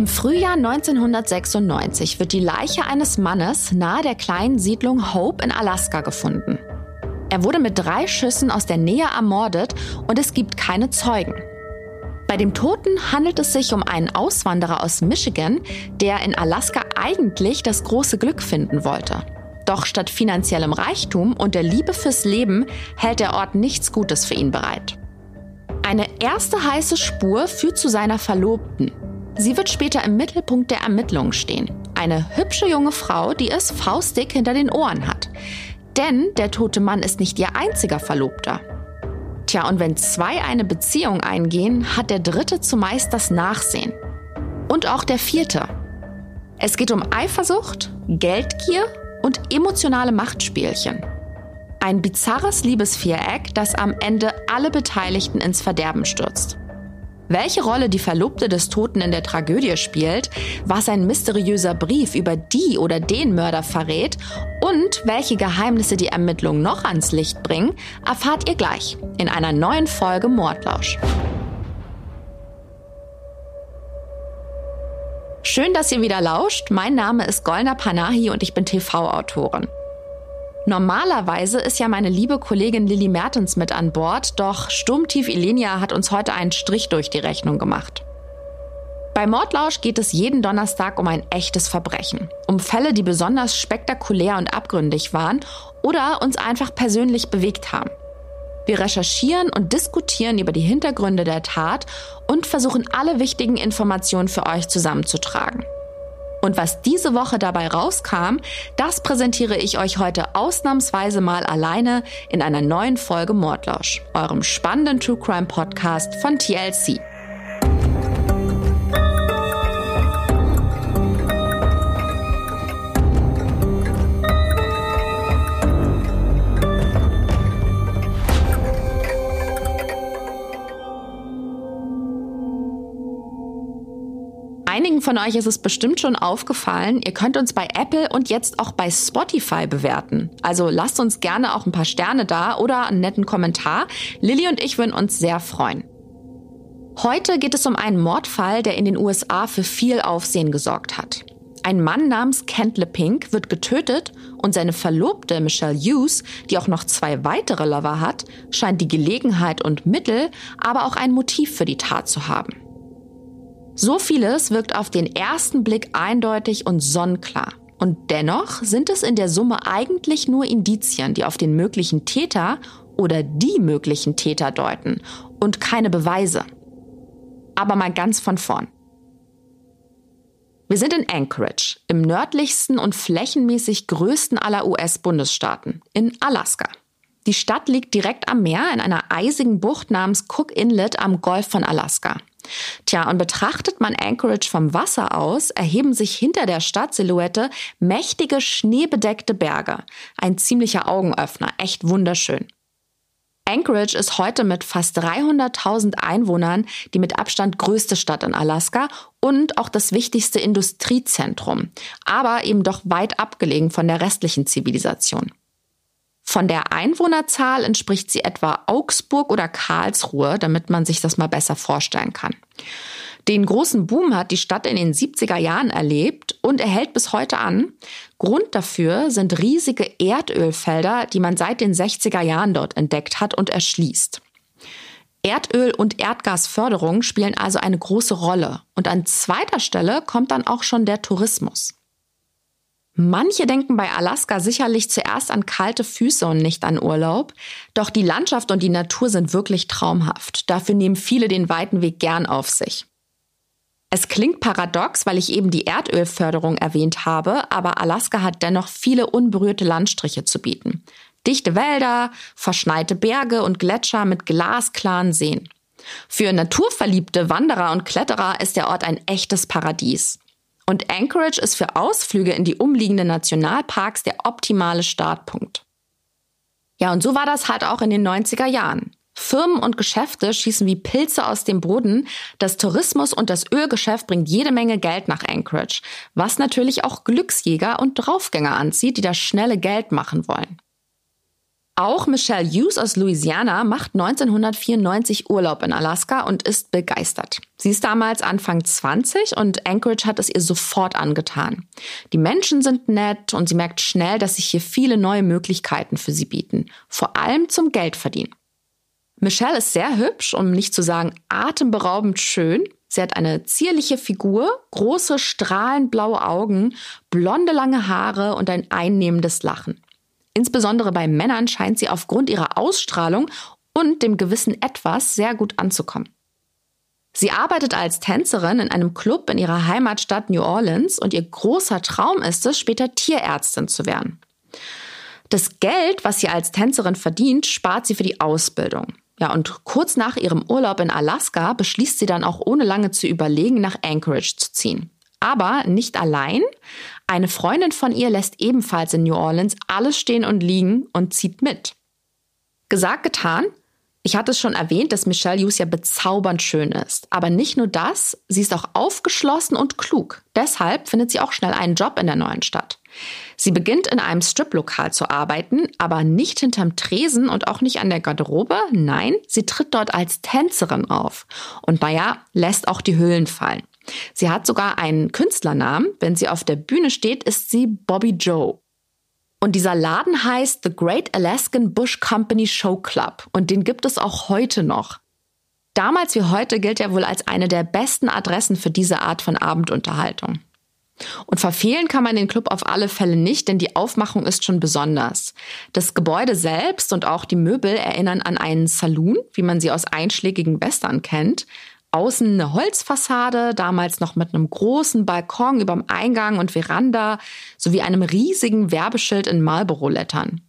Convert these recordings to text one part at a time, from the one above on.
Im Frühjahr 1996 wird die Leiche eines Mannes nahe der kleinen Siedlung Hope in Alaska gefunden. Er wurde mit drei Schüssen aus der Nähe ermordet und es gibt keine Zeugen. Bei dem Toten handelt es sich um einen Auswanderer aus Michigan, der in Alaska eigentlich das große Glück finden wollte. Doch statt finanziellem Reichtum und der Liebe fürs Leben hält der Ort nichts Gutes für ihn bereit. Eine erste heiße Spur führt zu seiner Verlobten, Sie wird später im Mittelpunkt der Ermittlungen stehen. Eine hübsche junge Frau, die es faustdick hinter den Ohren hat. Denn der tote Mann ist nicht ihr einziger Verlobter. Tja, und wenn zwei eine Beziehung eingehen, hat der dritte zumeist das Nachsehen. Und auch der vierte. Es geht um Eifersucht, Geldgier und emotionale Machtspielchen. Ein bizarres Liebesviereck, das am Ende alle Beteiligten ins Verderben stürzt. Welche Rolle die Verlobte des Toten in der Tragödie spielt, was ein mysteriöser Brief über die oder den Mörder verrät und welche Geheimnisse die Ermittlungen noch ans Licht bringen, erfahrt ihr gleich in einer neuen Folge Mordlausch. Schön, dass ihr wieder lauscht. Mein Name ist Golna Panahi und ich bin TV-Autorin. Normalerweise ist ja meine liebe Kollegin Lilly Mertens mit an Bord, doch Sturmtief Ilenia hat uns heute einen Strich durch die Rechnung gemacht. Bei Mordlausch geht es jeden Donnerstag um ein echtes Verbrechen, um Fälle, die besonders spektakulär und abgründig waren oder uns einfach persönlich bewegt haben. Wir recherchieren und diskutieren über die Hintergründe der Tat und versuchen alle wichtigen Informationen für euch zusammenzutragen. Und was diese Woche dabei rauskam, das präsentiere ich euch heute ausnahmsweise mal alleine in einer neuen Folge Mordlausch, eurem spannenden True Crime Podcast von TLC. Einigen von euch ist es bestimmt schon aufgefallen, ihr könnt uns bei Apple und jetzt auch bei Spotify bewerten. Also lasst uns gerne auch ein paar Sterne da oder einen netten Kommentar. Lilly und ich würden uns sehr freuen. Heute geht es um einen Mordfall, der in den USA für viel Aufsehen gesorgt hat. Ein Mann namens Kent LePink wird getötet und seine Verlobte Michelle Hughes, die auch noch zwei weitere Lover hat, scheint die Gelegenheit und Mittel, aber auch ein Motiv für die Tat zu haben. So vieles wirkt auf den ersten Blick eindeutig und sonnenklar. Und dennoch sind es in der Summe eigentlich nur Indizien, die auf den möglichen Täter oder die möglichen Täter deuten und keine Beweise. Aber mal ganz von vorn. Wir sind in Anchorage, im nördlichsten und flächenmäßig größten aller US-Bundesstaaten, in Alaska. Die Stadt liegt direkt am Meer in einer eisigen Bucht namens Cook Inlet am Golf von Alaska. Tja, und betrachtet man Anchorage vom Wasser aus, erheben sich hinter der Stadtsilhouette mächtige schneebedeckte Berge. Ein ziemlicher Augenöffner, echt wunderschön. Anchorage ist heute mit fast 300.000 Einwohnern die mit Abstand größte Stadt in Alaska und auch das wichtigste Industriezentrum, aber eben doch weit abgelegen von der restlichen Zivilisation. Von der Einwohnerzahl entspricht sie etwa Augsburg oder Karlsruhe, damit man sich das mal besser vorstellen kann. Den großen Boom hat die Stadt in den 70er Jahren erlebt und erhält bis heute an. Grund dafür sind riesige Erdölfelder, die man seit den 60er Jahren dort entdeckt hat und erschließt. Erdöl- und Erdgasförderung spielen also eine große Rolle. Und an zweiter Stelle kommt dann auch schon der Tourismus. Manche denken bei Alaska sicherlich zuerst an kalte Füße und nicht an Urlaub. Doch die Landschaft und die Natur sind wirklich traumhaft. Dafür nehmen viele den weiten Weg gern auf sich. Es klingt paradox, weil ich eben die Erdölförderung erwähnt habe, aber Alaska hat dennoch viele unberührte Landstriche zu bieten. Dichte Wälder, verschneite Berge und Gletscher mit glasklaren Seen. Für naturverliebte Wanderer und Kletterer ist der Ort ein echtes Paradies. Und Anchorage ist für Ausflüge in die umliegenden Nationalparks der optimale Startpunkt. Ja, und so war das halt auch in den 90er Jahren. Firmen und Geschäfte schießen wie Pilze aus dem Boden. Das Tourismus und das Ölgeschäft bringt jede Menge Geld nach Anchorage, was natürlich auch Glücksjäger und Draufgänger anzieht, die das schnelle Geld machen wollen. Auch Michelle Hughes aus Louisiana macht 1994 Urlaub in Alaska und ist begeistert. Sie ist damals Anfang 20 und Anchorage hat es ihr sofort angetan. Die Menschen sind nett und sie merkt schnell, dass sich hier viele neue Möglichkeiten für sie bieten, vor allem zum Geldverdienen. Michelle ist sehr hübsch, um nicht zu sagen atemberaubend schön. Sie hat eine zierliche Figur, große strahlend blaue Augen, blonde lange Haare und ein einnehmendes Lachen. Insbesondere bei Männern scheint sie aufgrund ihrer Ausstrahlung und dem gewissen Etwas sehr gut anzukommen. Sie arbeitet als Tänzerin in einem Club in ihrer Heimatstadt New Orleans und ihr großer Traum ist es, später Tierärztin zu werden. Das Geld, was sie als Tänzerin verdient, spart sie für die Ausbildung. Ja, und kurz nach ihrem Urlaub in Alaska beschließt sie dann auch ohne lange zu überlegen, nach Anchorage zu ziehen. Aber nicht allein. Eine Freundin von ihr lässt ebenfalls in New Orleans alles stehen und liegen und zieht mit. Gesagt, getan. Ich hatte es schon erwähnt, dass Michelle Hughes ja bezaubernd schön ist. Aber nicht nur das, sie ist auch aufgeschlossen und klug. Deshalb findet sie auch schnell einen Job in der neuen Stadt. Sie beginnt in einem Striplokal zu arbeiten, aber nicht hinterm Tresen und auch nicht an der Garderobe. Nein, sie tritt dort als Tänzerin auf. Und naja, lässt auch die Hüllen fallen. Sie hat sogar einen Künstlernamen. Wenn sie auf der Bühne steht, ist sie Bobby Joe. Und dieser Laden heißt The Great Alaskan Bush Company Show Club. Und den gibt es auch heute noch. Damals wie heute gilt er wohl als eine der besten Adressen für diese Art von Abendunterhaltung. Und verfehlen kann man den Club auf alle Fälle nicht, denn die Aufmachung ist schon besonders. Das Gebäude selbst und auch die Möbel erinnern an einen Saloon, wie man sie aus einschlägigen Western kennt. Außen eine Holzfassade, damals noch mit einem großen Balkon überm Eingang und Veranda sowie einem riesigen Werbeschild in Marlboro-Lettern.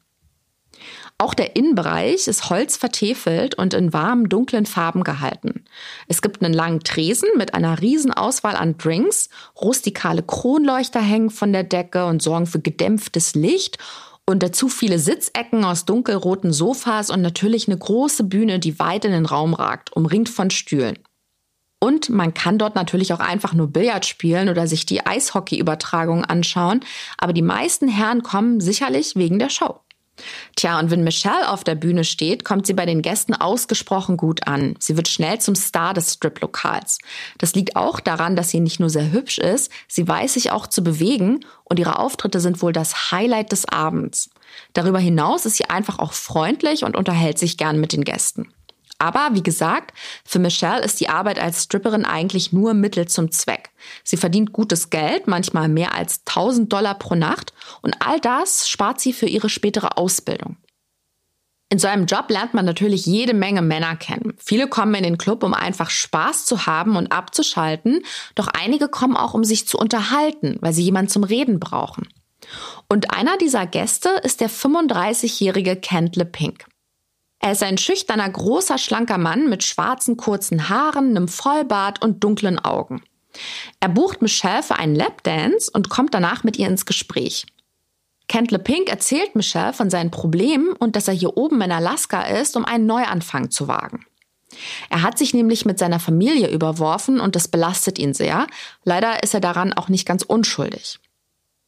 Auch der Innenbereich ist holzvertefelt und in warmen, dunklen Farben gehalten. Es gibt einen langen Tresen mit einer riesen Auswahl an Drinks, rustikale Kronleuchter hängen von der Decke und sorgen für gedämpftes Licht und dazu viele Sitzecken aus dunkelroten Sofas und natürlich eine große Bühne, die weit in den Raum ragt, umringt von Stühlen. Und man kann dort natürlich auch einfach nur Billard spielen oder sich die Eishockey-Übertragung anschauen. Aber die meisten Herren kommen sicherlich wegen der Show. Tja, und wenn Michelle auf der Bühne steht, kommt sie bei den Gästen ausgesprochen gut an. Sie wird schnell zum Star des Strip-Lokals. Das liegt auch daran, dass sie nicht nur sehr hübsch ist, sie weiß sich auch zu bewegen und ihre Auftritte sind wohl das Highlight des Abends. Darüber hinaus ist sie einfach auch freundlich und unterhält sich gern mit den Gästen. Aber wie gesagt, für Michelle ist die Arbeit als Stripperin eigentlich nur Mittel zum Zweck. Sie verdient gutes Geld, manchmal mehr als 1000 Dollar pro Nacht und all das spart sie für ihre spätere Ausbildung. In so einem Job lernt man natürlich jede Menge Männer kennen. Viele kommen in den Club, um einfach Spaß zu haben und abzuschalten, doch einige kommen auch, um sich zu unterhalten, weil sie jemanden zum Reden brauchen. Und einer dieser Gäste ist der 35-jährige Kent LePink. Er ist ein schüchterner, großer, schlanker Mann mit schwarzen, kurzen Haaren, einem Vollbart und dunklen Augen. Er bucht Michelle für einen Lapdance und kommt danach mit ihr ins Gespräch. Kent LePink erzählt Michelle von seinen Problemen und dass er hier oben in Alaska ist, um einen Neuanfang zu wagen. Er hat sich nämlich mit seiner Familie überworfen und das belastet ihn sehr. Leider ist er daran auch nicht ganz unschuldig.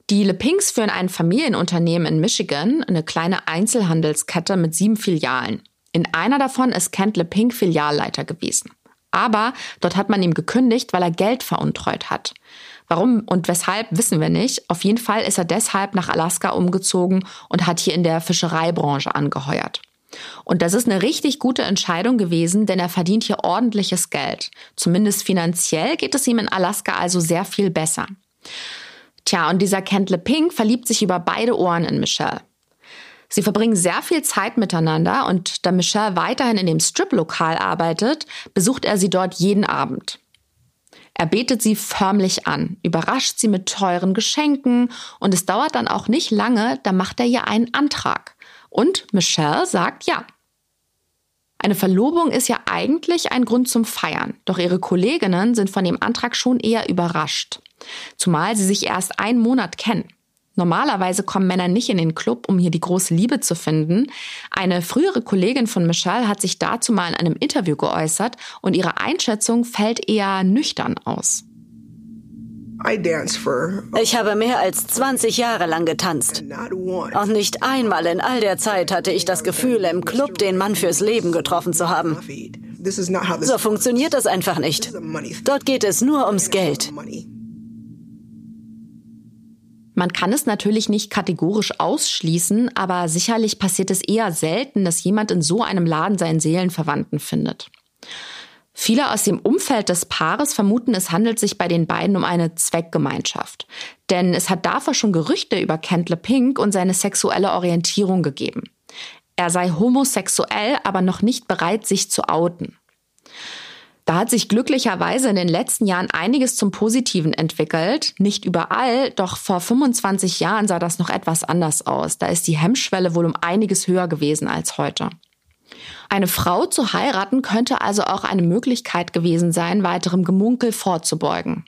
Die LePinks führen ein Familienunternehmen in Michigan, eine kleine Einzelhandelskette mit sieben Filialen. In einer davon ist Kent LePink Filialleiter gewesen. Aber dort hat man ihm gekündigt, weil er Geld veruntreut hat. Warum und weshalb wissen wir nicht. Auf jeden Fall ist er deshalb nach Alaska umgezogen und hat hier in der Fischereibranche angeheuert. Und das ist eine richtig gute Entscheidung gewesen, denn er verdient hier ordentliches Geld. Zumindest finanziell geht es ihm in Alaska also sehr viel besser. Tja, und dieser Kentle Pink verliebt sich über beide Ohren in Michelle. Sie verbringen sehr viel Zeit miteinander und da Michelle weiterhin in dem Strip-Lokal arbeitet, besucht er sie dort jeden Abend. Er betet sie förmlich an, überrascht sie mit teuren Geschenken und es dauert dann auch nicht lange, da macht er ihr einen Antrag. Und Michelle sagt ja. Eine Verlobung ist ja eigentlich ein Grund zum Feiern, doch ihre Kolleginnen sind von dem Antrag schon eher überrascht. Zumal sie sich erst einen Monat kennen. Normalerweise kommen Männer nicht in den Club, um hier die große Liebe zu finden. Eine frühere Kollegin von Michelle hat sich dazu mal in einem Interview geäußert und ihre Einschätzung fällt eher nüchtern aus. Ich habe mehr als 20 Jahre lang getanzt. Und nicht einmal in all der Zeit hatte ich das Gefühl, im Club den Mann fürs Leben getroffen zu haben. So funktioniert das einfach nicht. Dort geht es nur ums Geld. Man kann es natürlich nicht kategorisch ausschließen, aber sicherlich passiert es eher selten, dass jemand in so einem Laden seinen Seelenverwandten findet. Viele aus dem Umfeld des Paares vermuten, es handelt sich bei den beiden um eine Zweckgemeinschaft. Denn es hat davor schon Gerüchte über Kentle Pink und seine sexuelle Orientierung gegeben. Er sei homosexuell, aber noch nicht bereit, sich zu outen. Da hat sich glücklicherweise in den letzten Jahren einiges zum Positiven entwickelt. Nicht überall, doch vor 25 Jahren sah das noch etwas anders aus. Da ist die Hemmschwelle wohl um einiges höher gewesen als heute. Eine Frau zu heiraten könnte also auch eine Möglichkeit gewesen sein, weiterem Gemunkel vorzubeugen.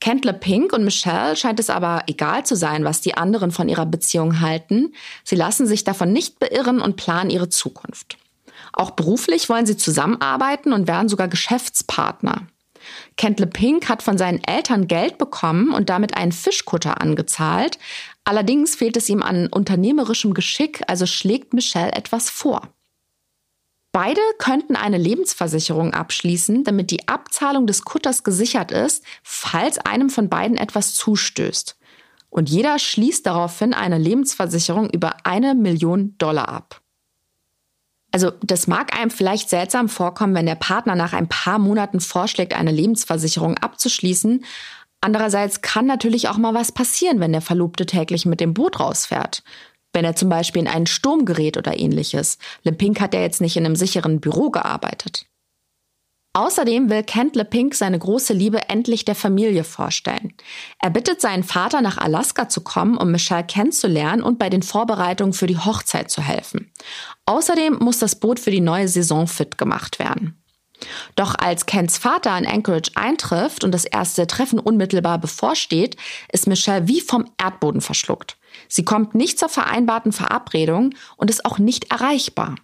Kentle Pink und Michelle scheint es aber egal zu sein, was die anderen von ihrer Beziehung halten. Sie lassen sich davon nicht beirren und planen ihre Zukunft. Auch beruflich wollen sie zusammenarbeiten und werden sogar Geschäftspartner. Kentle Pink hat von seinen Eltern Geld bekommen und damit einen Fischkutter angezahlt. Allerdings fehlt es ihm an unternehmerischem Geschick, also schlägt Michelle etwas vor. Beide könnten eine Lebensversicherung abschließen, damit die Abzahlung des Kutters gesichert ist, falls einem von beiden etwas zustößt. Und jeder schließt daraufhin eine Lebensversicherung über eine Million Dollar ab. Also das mag einem vielleicht seltsam vorkommen, wenn der Partner nach ein paar Monaten vorschlägt, eine Lebensversicherung abzuschließen. Andererseits kann natürlich auch mal was passieren, wenn der Verlobte täglich mit dem Boot rausfährt. Wenn er zum Beispiel in einen Sturm gerät oder ähnliches. LePink hat ja jetzt nicht in einem sicheren Büro gearbeitet. Außerdem will Kent LePink seine große Liebe endlich der Familie vorstellen. Er bittet seinen Vater nach Alaska zu kommen, um Michelle kennenzulernen und bei den Vorbereitungen für die Hochzeit zu helfen. Außerdem muss das Boot für die neue Saison fit gemacht werden. Doch als Kents Vater in Anchorage eintrifft und das erste Treffen unmittelbar bevorsteht, ist Michelle wie vom Erdboden verschluckt. Sie kommt nicht zur vereinbarten Verabredung und ist auch nicht erreichbar.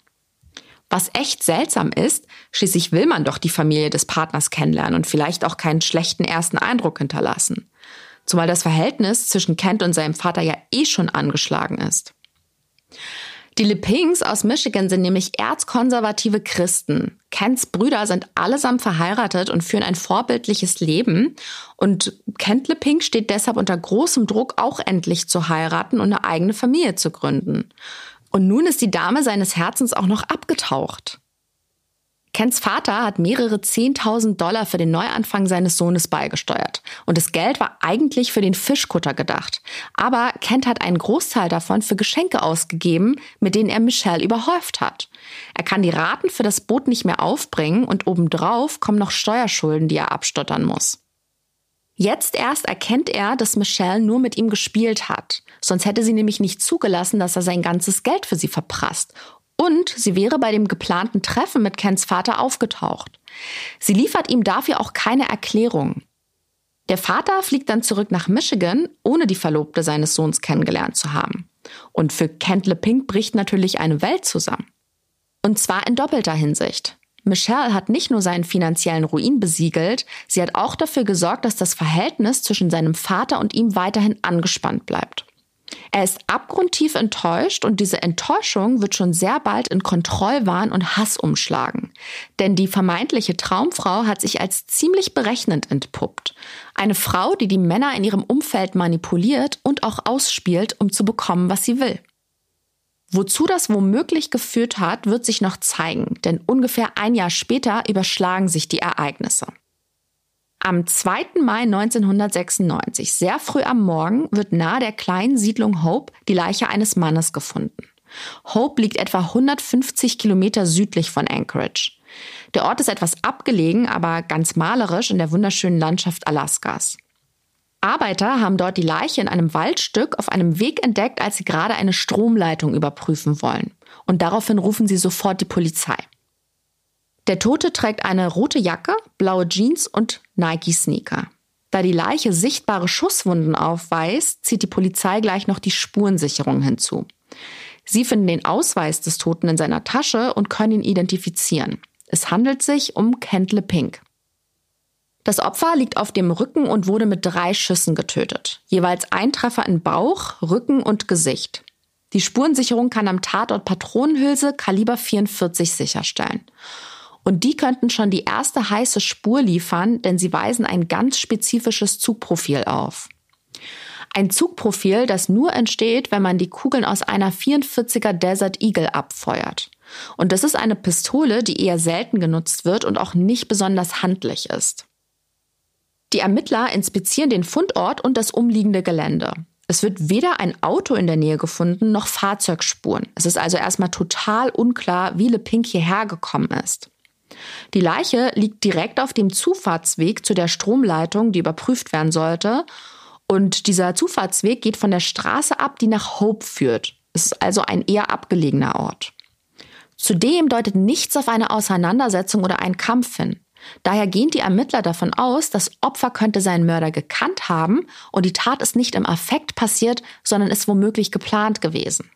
Was echt seltsam ist, schließlich will man doch die Familie des Partners kennenlernen und vielleicht auch keinen schlechten ersten Eindruck hinterlassen. Zumal das Verhältnis zwischen Kent und seinem Vater ja eh schon angeschlagen ist. Die Lepings aus Michigan sind nämlich erzkonservative Christen. Kents Brüder sind allesamt verheiratet und führen ein vorbildliches Leben. Und Kent Leping steht deshalb unter großem Druck, auch endlich zu heiraten und eine eigene Familie zu gründen. Und nun ist die Dame seines Herzens auch noch abgetaucht. Kents Vater hat mehrere Zehntausend Dollar für den Neuanfang seines Sohnes beigesteuert. Und das Geld war eigentlich für den Fischkutter gedacht. Aber Kent hat einen Großteil davon für Geschenke ausgegeben, mit denen er Michelle überhäuft hat. Er kann die Raten für das Boot nicht mehr aufbringen und obendrauf kommen noch Steuerschulden, die er abstottern muss. Jetzt erst erkennt er, dass Michelle nur mit ihm gespielt hat. Sonst hätte sie nämlich nicht zugelassen, dass er sein ganzes Geld für sie verprasst. Und sie wäre bei dem geplanten Treffen mit Kens Vater aufgetaucht. Sie liefert ihm dafür auch keine Erklärung. Der Vater fliegt dann zurück nach Michigan, ohne die Verlobte seines Sohns kennengelernt zu haben. Und für Kent LePink bricht natürlich eine Welt zusammen. Und zwar in doppelter Hinsicht. Michelle hat nicht nur seinen finanziellen Ruin besiegelt, sie hat auch dafür gesorgt, dass das Verhältnis zwischen seinem Vater und ihm weiterhin angespannt bleibt. Er ist abgrundtief enttäuscht und diese Enttäuschung wird schon sehr bald in Kontrollwahn und Hass umschlagen. Denn die vermeintliche Traumfrau hat sich als ziemlich berechnend entpuppt. Eine Frau, die die Männer in ihrem Umfeld manipuliert und auch ausspielt, um zu bekommen, was sie will. Wozu das womöglich geführt hat, wird sich noch zeigen, denn ungefähr ein Jahr später überschlagen sich die Ereignisse. Am 2. Mai 1996, sehr früh am Morgen, wird nahe der kleinen Siedlung Hope die Leiche eines Mannes gefunden. Hope liegt etwa 150 Kilometer südlich von Anchorage. Der Ort ist etwas abgelegen, aber ganz malerisch in der wunderschönen Landschaft Alaskas. Arbeiter haben dort die Leiche in einem Waldstück auf einem Weg entdeckt, als sie gerade eine Stromleitung überprüfen wollen. Und daraufhin rufen sie sofort die Polizei. Der Tote trägt eine rote Jacke, blaue Jeans und Nike-Sneaker. Da die Leiche sichtbare Schusswunden aufweist, zieht die Polizei gleich noch die Spurensicherung hinzu. Sie finden den Ausweis des Toten in seiner Tasche und können ihn identifizieren. Es handelt sich um Kentle Pink. Das Opfer liegt auf dem Rücken und wurde mit drei Schüssen getötet. Jeweils ein Treffer in Bauch, Rücken und Gesicht. Die Spurensicherung kann am Tatort Patronenhülse Kaliber 44 sicherstellen. Und die könnten schon die erste heiße Spur liefern, denn sie weisen ein ganz spezifisches Zugprofil auf. Ein Zugprofil, das nur entsteht, wenn man die Kugeln aus einer 44er Desert Eagle abfeuert. Und das ist eine Pistole, die eher selten genutzt wird und auch nicht besonders handlich ist. Die Ermittler inspizieren den Fundort und das umliegende Gelände. Es wird weder ein Auto in der Nähe gefunden noch Fahrzeugspuren. Es ist also erstmal total unklar, wie Le Pink hierher gekommen ist. Die Leiche liegt direkt auf dem Zufahrtsweg zu der Stromleitung, die überprüft werden sollte. Und dieser Zufahrtsweg geht von der Straße ab, die nach Hope führt. Es ist also ein eher abgelegener Ort. Zudem deutet nichts auf eine Auseinandersetzung oder einen Kampf hin. Daher gehen die Ermittler davon aus, das Opfer könnte seinen Mörder gekannt haben und die Tat ist nicht im Affekt passiert, sondern ist womöglich geplant gewesen.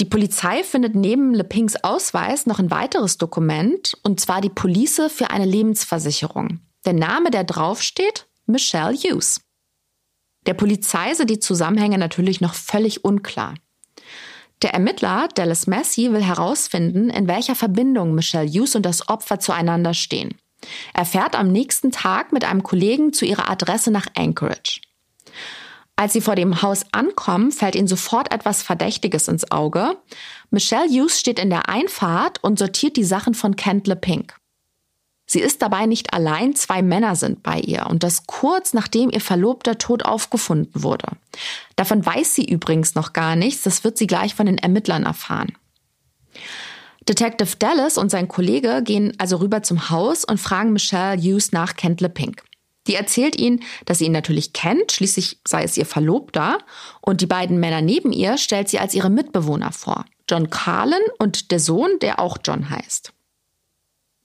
Die Polizei findet neben LePings Ausweis noch ein weiteres Dokument, und zwar die Police für eine Lebensversicherung. Der Name, der draufsteht, Michelle Hughes. Der Polizei sind die Zusammenhänge natürlich noch völlig unklar. Der Ermittler Dallas Massey will herausfinden, in welcher Verbindung Michelle Hughes und das Opfer zueinander stehen. Er fährt am nächsten Tag mit einem Kollegen zu ihrer Adresse nach Anchorage. Als sie vor dem Haus ankommen, fällt ihnen sofort etwas Verdächtiges ins Auge. Michelle Hughes steht in der Einfahrt und sortiert die Sachen von Kent LePink. Sie ist dabei nicht allein, zwei Männer sind bei ihr und das kurz nachdem ihr Verlobter tot aufgefunden wurde. Davon weiß sie übrigens noch gar nichts, das wird sie gleich von den Ermittlern erfahren. Detective Dallas und sein Kollege gehen also rüber zum Haus und fragen Michelle Hughes nach Kentle Pink. Die erzählt ihnen, dass sie ihn natürlich kennt, schließlich sei es ihr Verlobter, und die beiden Männer neben ihr stellt sie als ihre Mitbewohner vor. John Carlin und der Sohn, der auch John heißt.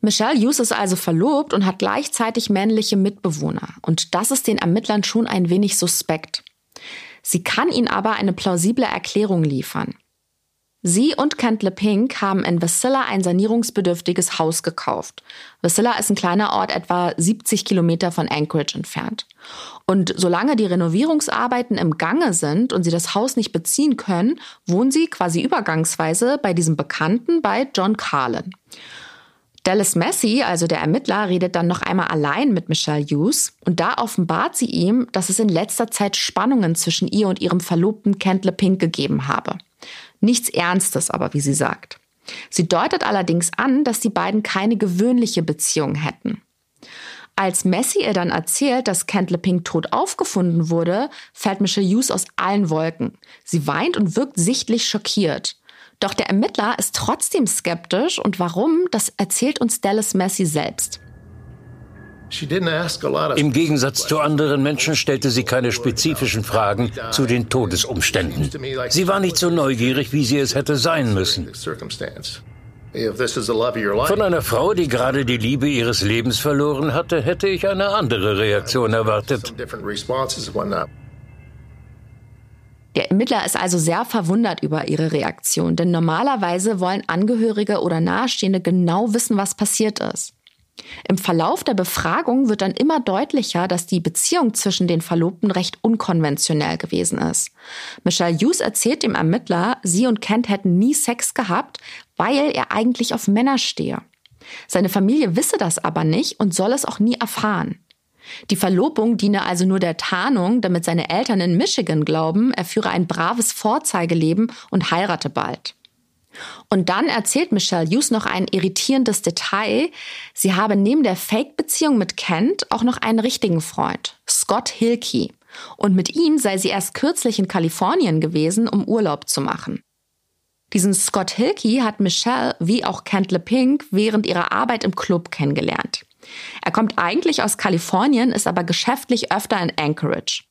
Michelle Hughes ist also verlobt und hat gleichzeitig männliche Mitbewohner. Und das ist den Ermittlern schon ein wenig suspekt. Sie kann ihnen aber eine plausible Erklärung liefern. Sie und Kent LePink haben in Vasilla ein sanierungsbedürftiges Haus gekauft. Vasilla ist ein kleiner Ort etwa 70 Kilometer von Anchorage entfernt. Und solange die Renovierungsarbeiten im Gange sind und sie das Haus nicht beziehen können, wohnen sie quasi übergangsweise bei diesem Bekannten bei John Carlin. Dallas Massey, also der Ermittler, redet dann noch einmal allein mit Michelle Hughes und da offenbart sie ihm, dass es in letzter Zeit Spannungen zwischen ihr und ihrem Verlobten Kent LePink gegeben habe. Nichts Ernstes aber, wie sie sagt. Sie deutet allerdings an, dass die beiden keine gewöhnliche Beziehung hätten. Als Messi ihr dann erzählt, dass Kent LePink tot aufgefunden wurde, fällt Michelle Hughes aus allen Wolken. Sie weint und wirkt sichtlich schockiert. Doch der Ermittler ist trotzdem skeptisch und warum, das erzählt uns Dallas Massey selbst. Im Gegensatz zu anderen Menschen stellte sie keine spezifischen Fragen zu den Todesumständen. Sie war nicht so neugierig, wie sie es hätte sein müssen. Von einer Frau, die gerade die Liebe ihres Lebens verloren hatte, hätte ich eine andere Reaktion erwartet. Der Ermittler ist also sehr verwundert über ihre Reaktion, denn normalerweise wollen Angehörige oder Nahestehende genau wissen, was passiert ist. Im Verlauf der Befragung wird dann immer deutlicher, dass die Beziehung zwischen den Verlobten recht unkonventionell gewesen ist. Michelle Hughes erzählt dem Ermittler, sie und Kent hätten nie Sex gehabt, weil er eigentlich auf Männer stehe. Seine Familie wisse das aber nicht und soll es auch nie erfahren. Die Verlobung diene also nur der Tarnung, damit seine Eltern in Michigan glauben, er führe ein braves Vorzeigeleben und heirate bald. Und dann erzählt Michelle Hughes noch ein irritierendes Detail. Sie habe neben der Fake-Beziehung mit Kent auch noch einen richtigen Freund, Scott Hilke. Und mit ihm sei sie erst kürzlich in Kalifornien gewesen, um Urlaub zu machen. Diesen Scott Hilke hat Michelle wie auch Kent LePink während ihrer Arbeit im Club kennengelernt. Er kommt eigentlich aus Kalifornien, ist aber geschäftlich öfter in Anchorage.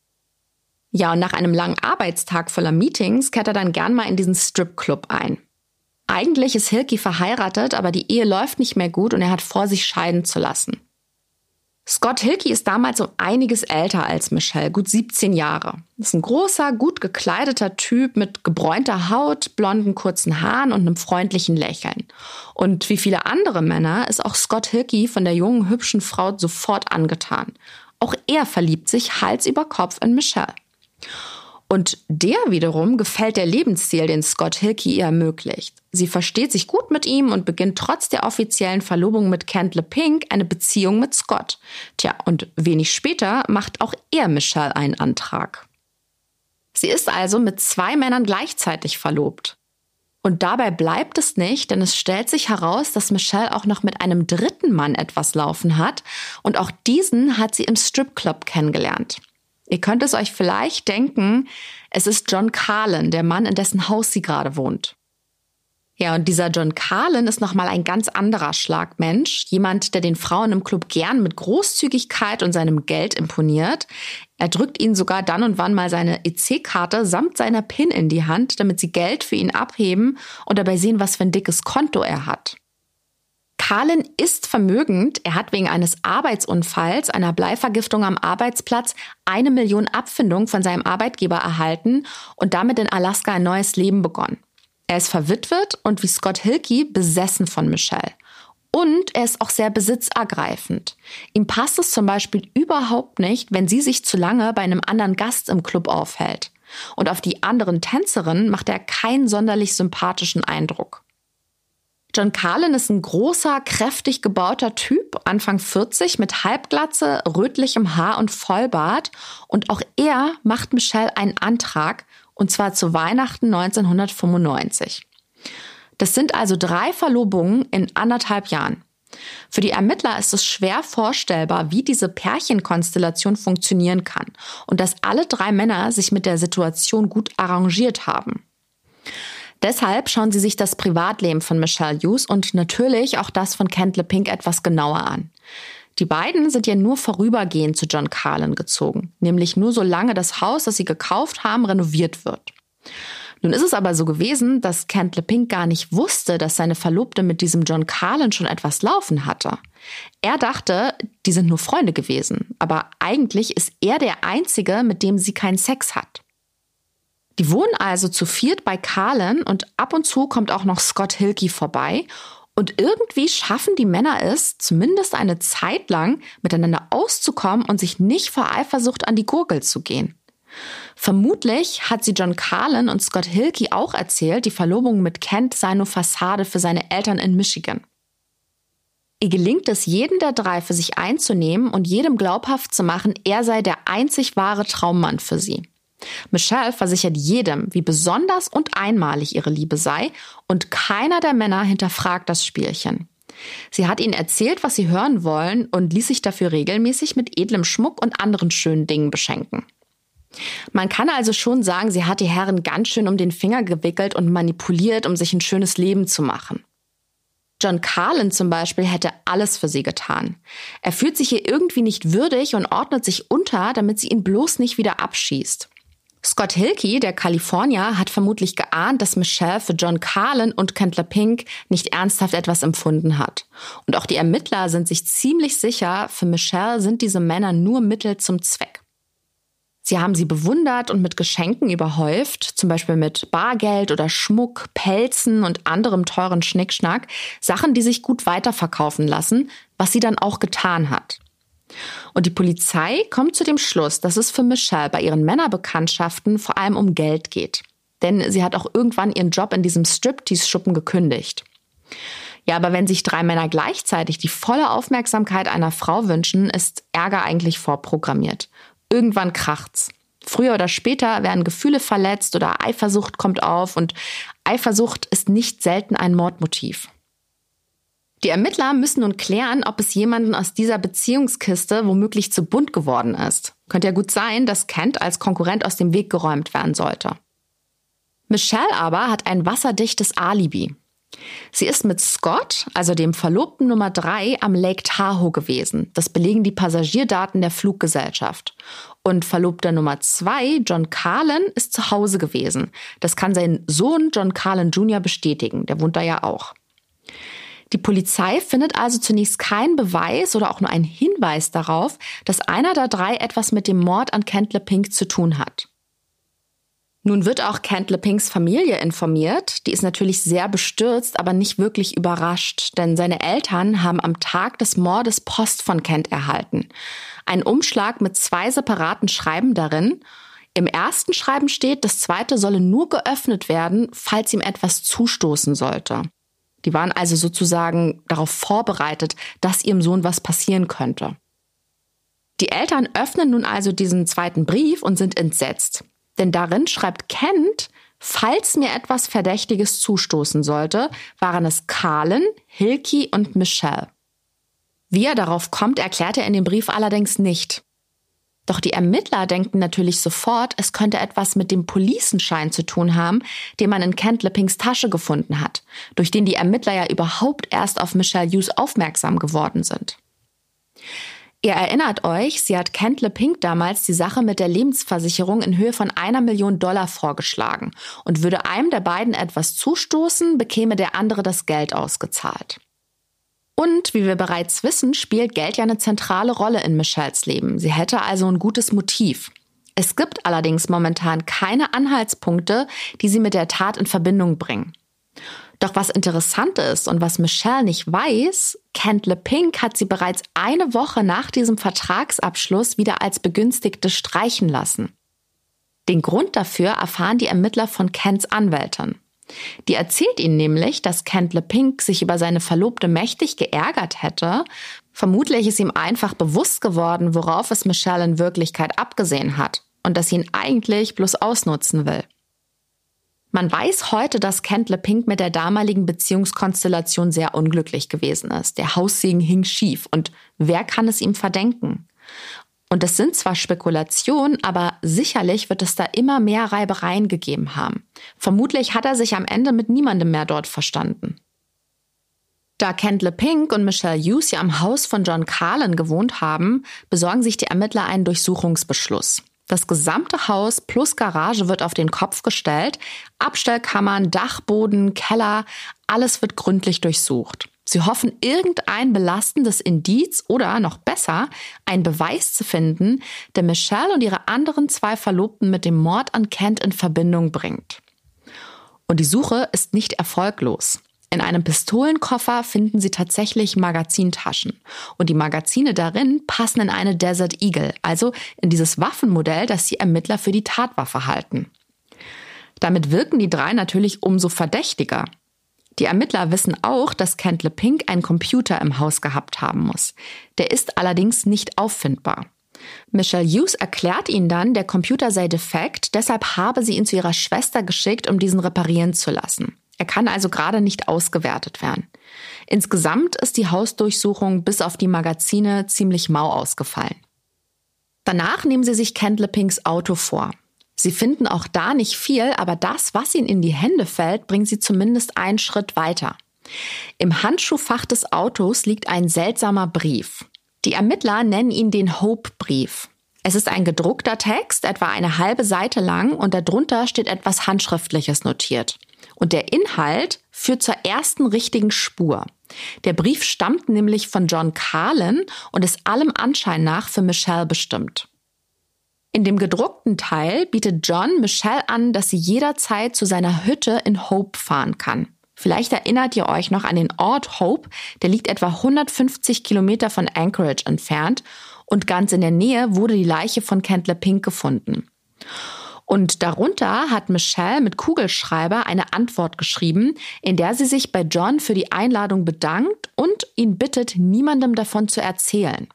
Ja, und nach einem langen Arbeitstag voller Meetings kehrt er dann gern mal in diesen Stripclub ein. Eigentlich ist Hilke verheiratet, aber die Ehe läuft nicht mehr gut und er hat vor, sich scheiden zu lassen. Scott Hilke ist damals um einiges älter als Michelle, gut 17 Jahre. Ist ein großer, gut gekleideter Typ mit gebräunter Haut, blonden kurzen Haaren und einem freundlichen Lächeln. Und wie viele andere Männer ist auch Scott Hilke von der jungen, hübschen Frau sofort angetan. Auch er verliebt sich Hals über Kopf in Michelle. Und der wiederum gefällt der Lebensstil, den Scott Hilke ihr ermöglicht. Sie versteht sich gut mit ihm und beginnt trotz der offiziellen Verlobung mit Kent LePink eine Beziehung mit Scott. Tja, und wenig später macht auch er Michelle einen Antrag. Sie ist also mit zwei Männern gleichzeitig verlobt. Und dabei bleibt es nicht, denn es stellt sich heraus, dass Michelle auch noch mit einem dritten Mann etwas laufen hat und auch diesen hat sie im Stripclub kennengelernt. Ihr könnt es euch vielleicht denken, es ist John Carlin, der Mann, in dessen Haus sie gerade wohnt. Ja, und dieser John Carlin ist nochmal ein ganz anderer Schlagmensch. Jemand, der den Frauen im Club gern mit Großzügigkeit und seinem Geld imponiert. Er drückt ihnen sogar dann und wann mal seine EC-Karte samt seiner PIN in die Hand, damit sie Geld für ihn abheben und dabei sehen, was für ein dickes Konto er hat. Carlin ist vermögend. Er hat wegen eines Arbeitsunfalls, einer Bleivergiftung am Arbeitsplatz, eine Million Abfindung von seinem Arbeitgeber erhalten und damit in Alaska ein neues Leben begonnen. Er ist verwitwet und wie Scott Hilke besessen von Michelle. Und er ist auch sehr besitzergreifend. Ihm passt es zum Beispiel überhaupt nicht, wenn sie sich zu lange bei einem anderen Gast im Club aufhält. Und auf die anderen Tänzerinnen macht er keinen sonderlich sympathischen Eindruck. John Carlin ist ein großer, kräftig gebauter Typ, Anfang 40, mit Halbglatze, rötlichem Haar und Vollbart. Und auch er macht Michelle einen Antrag, und zwar zu Weihnachten 1995. Das sind also drei Verlobungen in anderthalb Jahren. Für die Ermittler ist es schwer vorstellbar, wie diese Pärchenkonstellation funktionieren kann und dass alle drei Männer sich mit der Situation gut arrangiert haben. Deshalb schauen sie sich das Privatleben von Michelle Hughes und natürlich auch das von Kent LePink etwas genauer an. Die beiden sind ja nur vorübergehend zu John Carlin gezogen, nämlich nur solange das Haus, das sie gekauft haben, renoviert wird. Nun ist es aber so gewesen, dass Kent LePink gar nicht wusste, dass seine Verlobte mit diesem John Carlin schon etwas laufen hatte. Er dachte, die sind nur Freunde gewesen, aber eigentlich ist er der Einzige, mit dem sie keinen Sex hat. Die wohnen also zu viert bei Carlin und ab und zu kommt auch noch Scott Hilke vorbei. Und irgendwie schaffen die Männer es, zumindest eine Zeit lang miteinander auszukommen und sich nicht vor Eifersucht an die Gurgel zu gehen. Vermutlich hat sie John Carlin und Scott Hilke auch erzählt, die Verlobung mit Kent sei nur Fassade für seine Eltern in Michigan. Ihr gelingt es, jeden der drei für sich einzunehmen und jedem glaubhaft zu machen, er sei der einzig wahre Traummann für sie. Michelle versichert jedem, wie besonders und einmalig ihre Liebe sei, und keiner der Männer hinterfragt das Spielchen. Sie hat ihnen erzählt, was sie hören wollen und ließ sich dafür regelmäßig mit edlem Schmuck und anderen schönen Dingen beschenken. Man kann also schon sagen, sie hat die Herren ganz schön um den Finger gewickelt und manipuliert, um sich ein schönes Leben zu machen. John Carlin zum Beispiel hätte alles für sie getan. Er fühlt sich ihr irgendwie nicht würdig und ordnet sich unter, damit sie ihn bloß nicht wieder abschießt. Scott Hilke, der Kalifornier, hat vermutlich geahnt, dass Michelle für John Carlin und Kendler Pink nicht ernsthaft etwas empfunden hat. Und auch die Ermittler sind sich ziemlich sicher, für Michelle sind diese Männer nur Mittel zum Zweck. Sie haben sie bewundert und mit Geschenken überhäuft, zum Beispiel mit Bargeld oder Schmuck, Pelzen und anderem teuren Schnickschnack, Sachen, die sich gut weiterverkaufen lassen, was sie dann auch getan hat. Und die Polizei kommt zu dem Schluss, dass es für Michelle bei ihren Männerbekanntschaften vor allem um Geld geht. Denn sie hat auch irgendwann ihren Job in diesem Striptease-Schuppen gekündigt. Ja, aber wenn sich drei Männer gleichzeitig die volle Aufmerksamkeit einer Frau wünschen, ist Ärger eigentlich vorprogrammiert. Irgendwann kracht's. Früher oder später werden Gefühle verletzt oder Eifersucht kommt auf und Eifersucht ist nicht selten ein Mordmotiv. Die Ermittler müssen nun klären, ob es jemanden aus dieser Beziehungskiste womöglich zu bunt geworden ist. Könnte ja gut sein, dass Kent als Konkurrent aus dem Weg geräumt werden sollte. Michelle aber hat ein wasserdichtes Alibi. Sie ist mit Scott, also dem Verlobten Nummer drei, am Lake Tahoe gewesen. Das belegen die Passagierdaten der Fluggesellschaft. Und Verlobter Nummer zwei, John Carlin, ist zu Hause gewesen. Das kann sein Sohn John Carlin Jr. bestätigen. Der wohnt da ja auch. Die Polizei findet also zunächst keinen Beweis oder auch nur einen Hinweis darauf, dass einer der drei etwas mit dem Mord an Kent LePink zu tun hat. Nun wird auch Kent LePinks Familie informiert. Die ist natürlich sehr bestürzt, aber nicht wirklich überrascht, denn seine Eltern haben am Tag des Mordes Post von Kent erhalten. Ein Umschlag mit zwei separaten Schreiben darin. Im ersten Schreiben steht, das zweite solle nur geöffnet werden, falls ihm etwas zustoßen sollte. Die waren also sozusagen darauf vorbereitet, dass ihrem Sohn was passieren könnte. Die Eltern öffnen nun also diesen zweiten Brief und sind entsetzt. Denn darin schreibt Kent, falls mir etwas Verdächtiges zustoßen sollte, waren es Carlen, Hilki und Michelle. Wie er darauf kommt, erklärt er in dem Brief allerdings nicht. Doch die Ermittler denken natürlich sofort, es könnte etwas mit dem Policenschein zu tun haben, den man in Kent Lippings Tasche gefunden hat, durch den die Ermittler ja überhaupt erst auf Michelle Hughes aufmerksam geworden sind. Ihr erinnert euch, sie hat Kent LePink damals die Sache mit der Lebensversicherung in Höhe von einer Million Dollar vorgeschlagen und würde einem der beiden etwas zustoßen, bekäme der andere das Geld ausgezahlt. Und wie wir bereits wissen, spielt Geld ja eine zentrale Rolle in Michelles Leben. Sie hätte also ein gutes Motiv. Es gibt allerdings momentan keine Anhaltspunkte, die sie mit der Tat in Verbindung bringen. Doch was interessant ist und was Michelle nicht weiß, Kent LePink hat sie bereits eine Woche nach diesem Vertragsabschluss wieder als Begünstigte streichen lassen. Den Grund dafür erfahren die Ermittler von Kents Anwältin. Die erzählt ihnen nämlich, dass Kent LePink sich über seine Verlobte mächtig geärgert hätte. Vermutlich ist ihm einfach bewusst geworden, worauf es Michelle in Wirklichkeit abgesehen hat und dass sie ihn eigentlich bloß ausnutzen will. Man weiß heute, dass Kent LePink mit der damaligen Beziehungskonstellation sehr unglücklich gewesen ist. Der Haussegen hing schief und wer kann es ihm verdenken? Und es sind zwar Spekulationen, aber sicherlich wird es da immer mehr Reibereien gegeben haben. Vermutlich hat er sich am Ende mit niemandem mehr dort verstanden. Da Kent LePink und Michelle Hughes ja am Haus von John Carlin gewohnt haben, besorgen sich die Ermittler einen Durchsuchungsbeschluss. Das gesamte Haus plus Garage wird auf den Kopf gestellt. Abstellkammern, Dachboden, Keller, alles wird gründlich durchsucht. Sie hoffen, irgendein belastendes Indiz oder noch besser, ein Beweis zu finden, der Michelle und ihre anderen zwei Verlobten mit dem Mord an Kent in Verbindung bringt. Und die Suche ist nicht erfolglos. In einem Pistolenkoffer finden sie tatsächlich Magazintaschen. Und die Magazine darin passen in eine Desert Eagle, also in dieses Waffenmodell, das die Ermittler für die Tatwaffe halten. Damit wirken die drei natürlich umso verdächtiger. Die Ermittler wissen auch, dass Kent LePink einen Computer im Haus gehabt haben muss. Der ist allerdings nicht auffindbar. Michelle Hughes erklärt ihnen dann, der Computer sei defekt, deshalb habe sie ihn zu ihrer Schwester geschickt, um diesen reparieren zu lassen. Er kann also gerade nicht ausgewertet werden. Insgesamt ist die Hausdurchsuchung bis auf die Magazine ziemlich mau ausgefallen. Danach nehmen sie sich Pinks Auto vor. Sie finden auch da nicht viel, aber das, was ihnen in die Hände fällt, bringt sie zumindest einen Schritt weiter. Im Handschuhfach des Autos liegt ein seltsamer Brief. Die Ermittler nennen ihn den Hope-Brief. Es ist ein gedruckter Text, etwa eine halbe Seite lang, und darunter steht etwas Handschriftliches notiert. Und der Inhalt führt zur ersten richtigen Spur. Der Brief stammt nämlich von John Carlin und ist allem Anschein nach für Michelle bestimmt. In dem gedruckten Teil bietet John Michelle an, dass sie jederzeit zu seiner Hütte in Hope fahren kann. Vielleicht erinnert ihr euch noch an den Ort Hope, der liegt etwa 150 Kilometer von Anchorage entfernt und ganz in der Nähe wurde die Leiche von Kentler Pink gefunden. Und darunter hat Michelle mit Kugelschreiber eine Antwort geschrieben, in der sie sich bei John für die Einladung bedankt und ihn bittet, niemandem davon zu erzählen.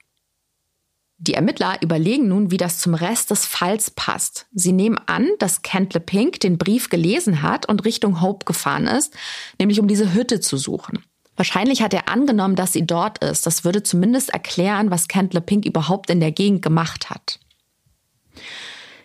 Die Ermittler überlegen nun, wie das zum Rest des Falls passt. Sie nehmen an, dass Kent Pink den Brief gelesen hat und Richtung Hope gefahren ist, nämlich um diese Hütte zu suchen. Wahrscheinlich hat er angenommen, dass sie dort ist. Das würde zumindest erklären, was Kent Pink überhaupt in der Gegend gemacht hat.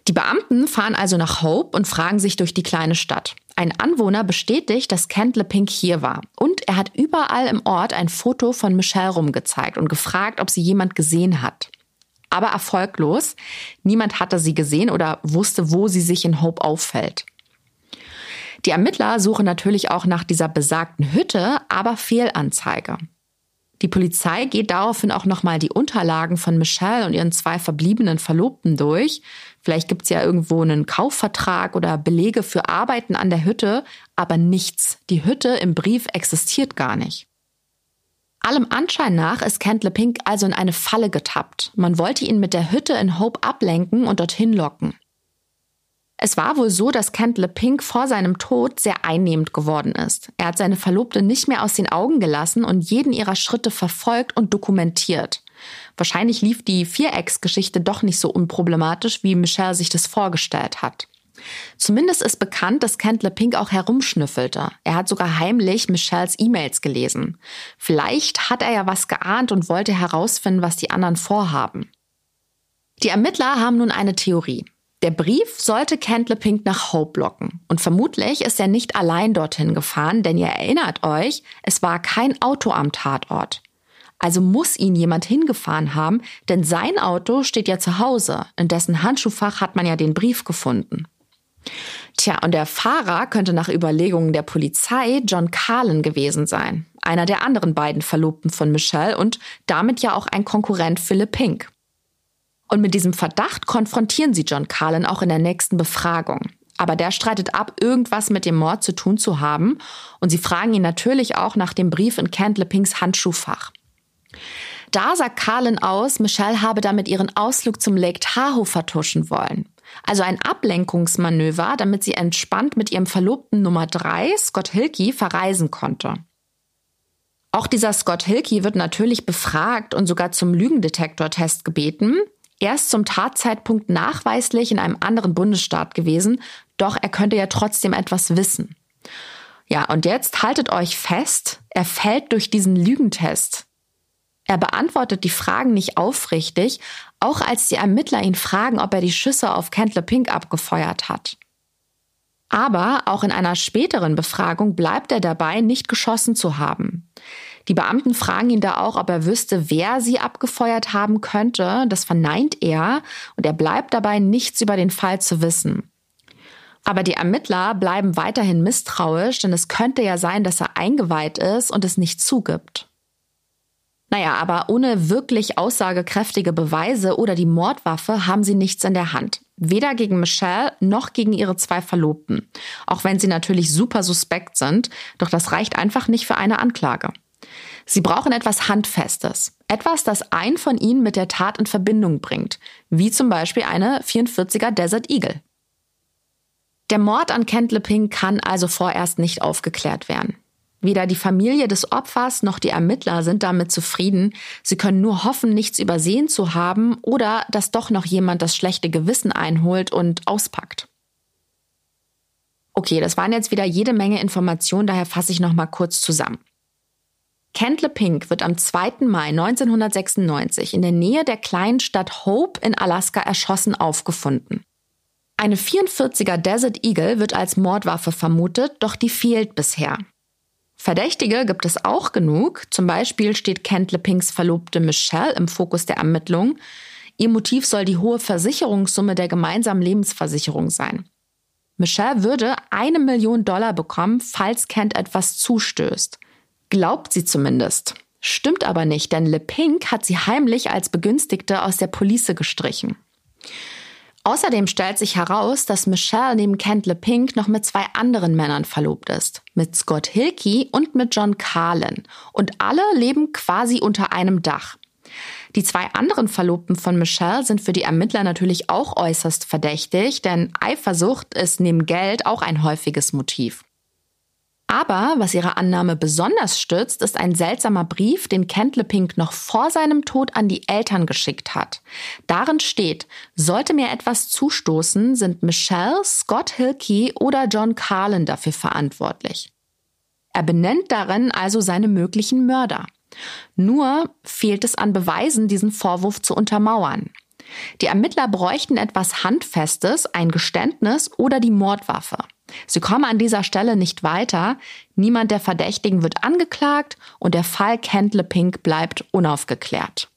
Die Beamten fahren also nach Hope und fragen sich durch die kleine Stadt. Ein Anwohner bestätigt, dass Kent LePink hier war. Und er hat überall im Ort ein Foto von Michelle rumgezeigt und gefragt, ob sie jemand gesehen hat. Aber erfolglos. Niemand hatte sie gesehen oder wusste, wo sie sich in Hope auffällt. Die Ermittler suchen natürlich auch nach dieser besagten Hütte, aber Fehlanzeige. Die Polizei geht daraufhin auch nochmal die Unterlagen von Michelle und ihren zwei verbliebenen Verlobten durch. Vielleicht gibt es ja irgendwo einen Kaufvertrag oder Belege für Arbeiten an der Hütte, aber nichts. Die Hütte im Brief existiert gar nicht. Allem Anschein nach ist Kent LePink also in eine Falle getappt. Man wollte ihn mit der Hütte in Hope ablenken und dorthin locken. Es war wohl so, dass Kent LePink vor seinem Tod sehr einnehmend geworden ist. Er hat seine Verlobte nicht mehr aus den Augen gelassen und jeden ihrer Schritte verfolgt und dokumentiert. Wahrscheinlich lief die Vierecksgeschichte doch nicht so unproblematisch, wie Michelle sich das vorgestellt hat. Zumindest ist bekannt, dass Kent LePink auch herumschnüffelte. Er hat sogar heimlich Michelles E-Mails gelesen. Vielleicht hat er ja was geahnt und wollte herausfinden, was die anderen vorhaben. Die Ermittler haben nun eine Theorie. Der Brief sollte Kentle Pink nach Hope locken. Und vermutlich ist er nicht allein dorthin gefahren, denn ihr erinnert euch, es war kein Auto am Tatort. Also muss ihn jemand hingefahren haben, denn sein Auto steht ja zu Hause. In dessen Handschuhfach hat man ja den Brief gefunden. Tja, und der Fahrer könnte nach Überlegungen der Polizei John Carlin gewesen sein. Einer der anderen beiden Verlobten von Michelle und damit ja auch ein Konkurrent Philip Pink. Und mit diesem Verdacht konfrontieren sie John Carlin auch in der nächsten Befragung. Aber der streitet ab, irgendwas mit dem Mord zu tun zu haben. Und sie fragen ihn natürlich auch nach dem Brief in Kent Lepings Handschuhfach. Da sagt Carlin aus, Michelle habe damit ihren Ausflug zum Lake Tahoe vertuschen wollen. Also ein Ablenkungsmanöver, damit sie entspannt mit ihrem Verlobten Nummer 3, Scott Hilke, verreisen konnte. Auch dieser Scott Hilke wird natürlich befragt und sogar zum Lügendetektortest gebeten. Er ist zum Tatzeitpunkt nachweislich in einem anderen Bundesstaat gewesen, doch er könnte ja trotzdem etwas wissen. Ja, und jetzt haltet euch fest, er fällt durch diesen Lügentest. Er beantwortet die Fragen nicht aufrichtig, auch als die Ermittler ihn fragen, ob er die Schüsse auf Kentler Pink abgefeuert hat. Aber auch in einer späteren Befragung bleibt er dabei, nicht geschossen zu haben. Die Beamten fragen ihn da auch, ob er wüsste, wer sie abgefeuert haben könnte. Das verneint er und er bleibt dabei, nichts über den Fall zu wissen. Aber die Ermittler bleiben weiterhin misstrauisch, denn es könnte ja sein, dass er eingeweiht ist und es nicht zugibt. Naja, aber ohne wirklich aussagekräftige Beweise oder die Mordwaffe haben sie nichts in der Hand. Weder gegen Michelle noch gegen ihre zwei Verlobten. Auch wenn sie natürlich super suspekt sind, doch das reicht einfach nicht für eine Anklage. Sie brauchen etwas Handfestes. Etwas, das einen von ihnen mit der Tat in Verbindung bringt. Wie zum Beispiel eine 44er Desert Eagle. Der Mord an Kent Leping kann also vorerst nicht aufgeklärt werden. Weder die Familie des Opfers noch die Ermittler sind damit zufrieden. Sie können nur hoffen, nichts übersehen zu haben oder dass doch noch jemand das schlechte Gewissen einholt und auspackt. Okay, das waren jetzt wieder jede Menge Informationen, daher fasse ich noch mal kurz zusammen. Kent LePink wird am 2. Mai 1996 in der Nähe der kleinen Stadt Hope in Alaska erschossen aufgefunden. Eine 44er Desert Eagle wird als Mordwaffe vermutet, doch die fehlt bisher. Verdächtige gibt es auch genug. Zum Beispiel steht Kent LePinks Verlobte Michelle im Fokus der Ermittlungen. Ihr Motiv soll die hohe Versicherungssumme der gemeinsamen Lebensversicherung sein. Michelle würde eine Million Dollar bekommen, falls Kent etwas zustößt. Glaubt sie zumindest. Stimmt aber nicht, denn Le Pink hat sie heimlich als Begünstigte aus der Police gestrichen. Außerdem stellt sich heraus, dass Michelle neben Kent Le Pink noch mit zwei anderen Männern verlobt ist. Mit Scott Hilke und mit John Carlin. Und alle leben quasi unter einem Dach. Die zwei anderen Verlobten von Michelle sind für die Ermittler natürlich auch äußerst verdächtig, denn Eifersucht ist neben Geld auch ein häufiges Motiv. Aber was ihre Annahme besonders stützt, ist ein seltsamer Brief, den Kent LePink noch vor seinem Tod an die Eltern geschickt hat. Darin steht, sollte mir etwas zustoßen, sind Michelle, Scott Hilke oder John Carlin dafür verantwortlich. Er benennt darin also seine möglichen Mörder. Nur fehlt es an Beweisen, diesen Vorwurf zu untermauern. Die Ermittler bräuchten etwas Handfestes, ein Geständnis oder die Mordwaffe. Sie kommen an dieser Stelle nicht weiter. Niemand der Verdächtigen wird angeklagt und der Fall Kent LePink bleibt unaufgeklärt.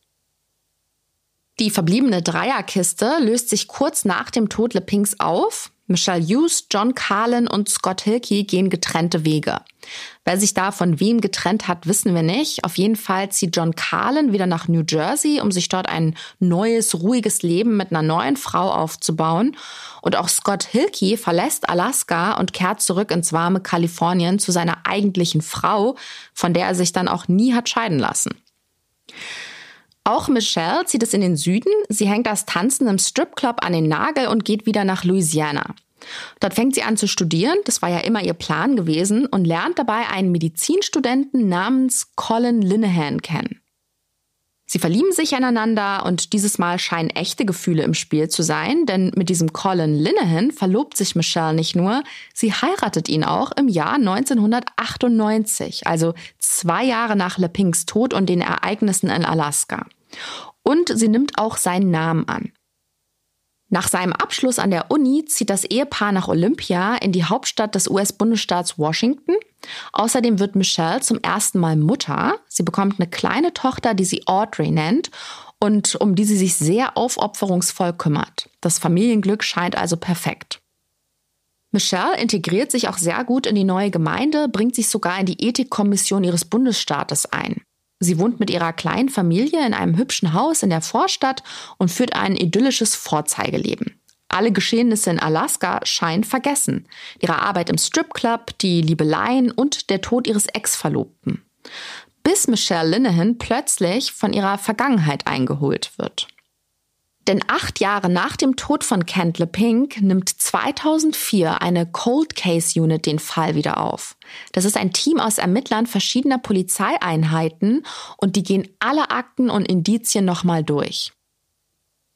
Die verbliebene Dreierkiste löst sich kurz nach dem Tod LePinks auf. Michelle Hughes, John Carlin und Scott Hilkey gehen getrennte Wege. Wer sich da von wem getrennt hat, wissen wir nicht. Auf jeden Fall zieht John Carlin wieder nach New Jersey, um sich dort ein neues, ruhiges Leben mit einer neuen Frau aufzubauen. Und auch Scott Hilkey verlässt Alaska und kehrt zurück ins warme Kalifornien zu seiner eigentlichen Frau, von der er sich dann auch nie hat scheiden lassen. Auch Michelle zieht es in den Süden. Sie hängt das Tanzen im Stripclub an den Nagel und geht wieder nach Louisiana. Dort fängt sie an zu studieren, das war ja immer ihr Plan gewesen, und lernt dabei einen Medizinstudenten namens Colin Linehan kennen. Sie verlieben sich aneinander und dieses Mal scheinen echte Gefühle im Spiel zu sein, denn mit diesem Colin Linehan verlobt sich Michelle nicht nur, sie heiratet ihn auch im Jahr 1998, also zwei Jahre nach LePinks Tod und den Ereignissen in Alaska. Und sie nimmt auch seinen Namen an. Nach seinem Abschluss an der Uni zieht das Ehepaar nach Olympia in die Hauptstadt des US-Bundesstaats Washington. Außerdem wird Michelle zum ersten Mal Mutter. Sie bekommt eine kleine Tochter, die sie Audrey nennt und um die sie sich sehr aufopferungsvoll kümmert. Das Familienglück scheint also perfekt. Michelle integriert sich auch sehr gut in die neue Gemeinde, bringt sich sogar in die Ethikkommission ihres Bundesstaates ein. Sie wohnt mit ihrer kleinen Familie in einem hübschen Haus in der Vorstadt und führt ein idyllisches Vorzeigeleben. Alle Geschehnisse in Alaska scheinen vergessen. Ihre Arbeit im Stripclub, die Liebeleien und der Tod ihres Ex-Verlobten. Bis Michelle Linehan plötzlich von ihrer Vergangenheit eingeholt wird. Denn acht Jahre nach dem Tod von Kent LePink nimmt 2004 eine Cold Case Unit den Fall wieder auf. Das ist ein Team aus Ermittlern verschiedener Polizeieinheiten und die gehen alle Akten und Indizien nochmal durch.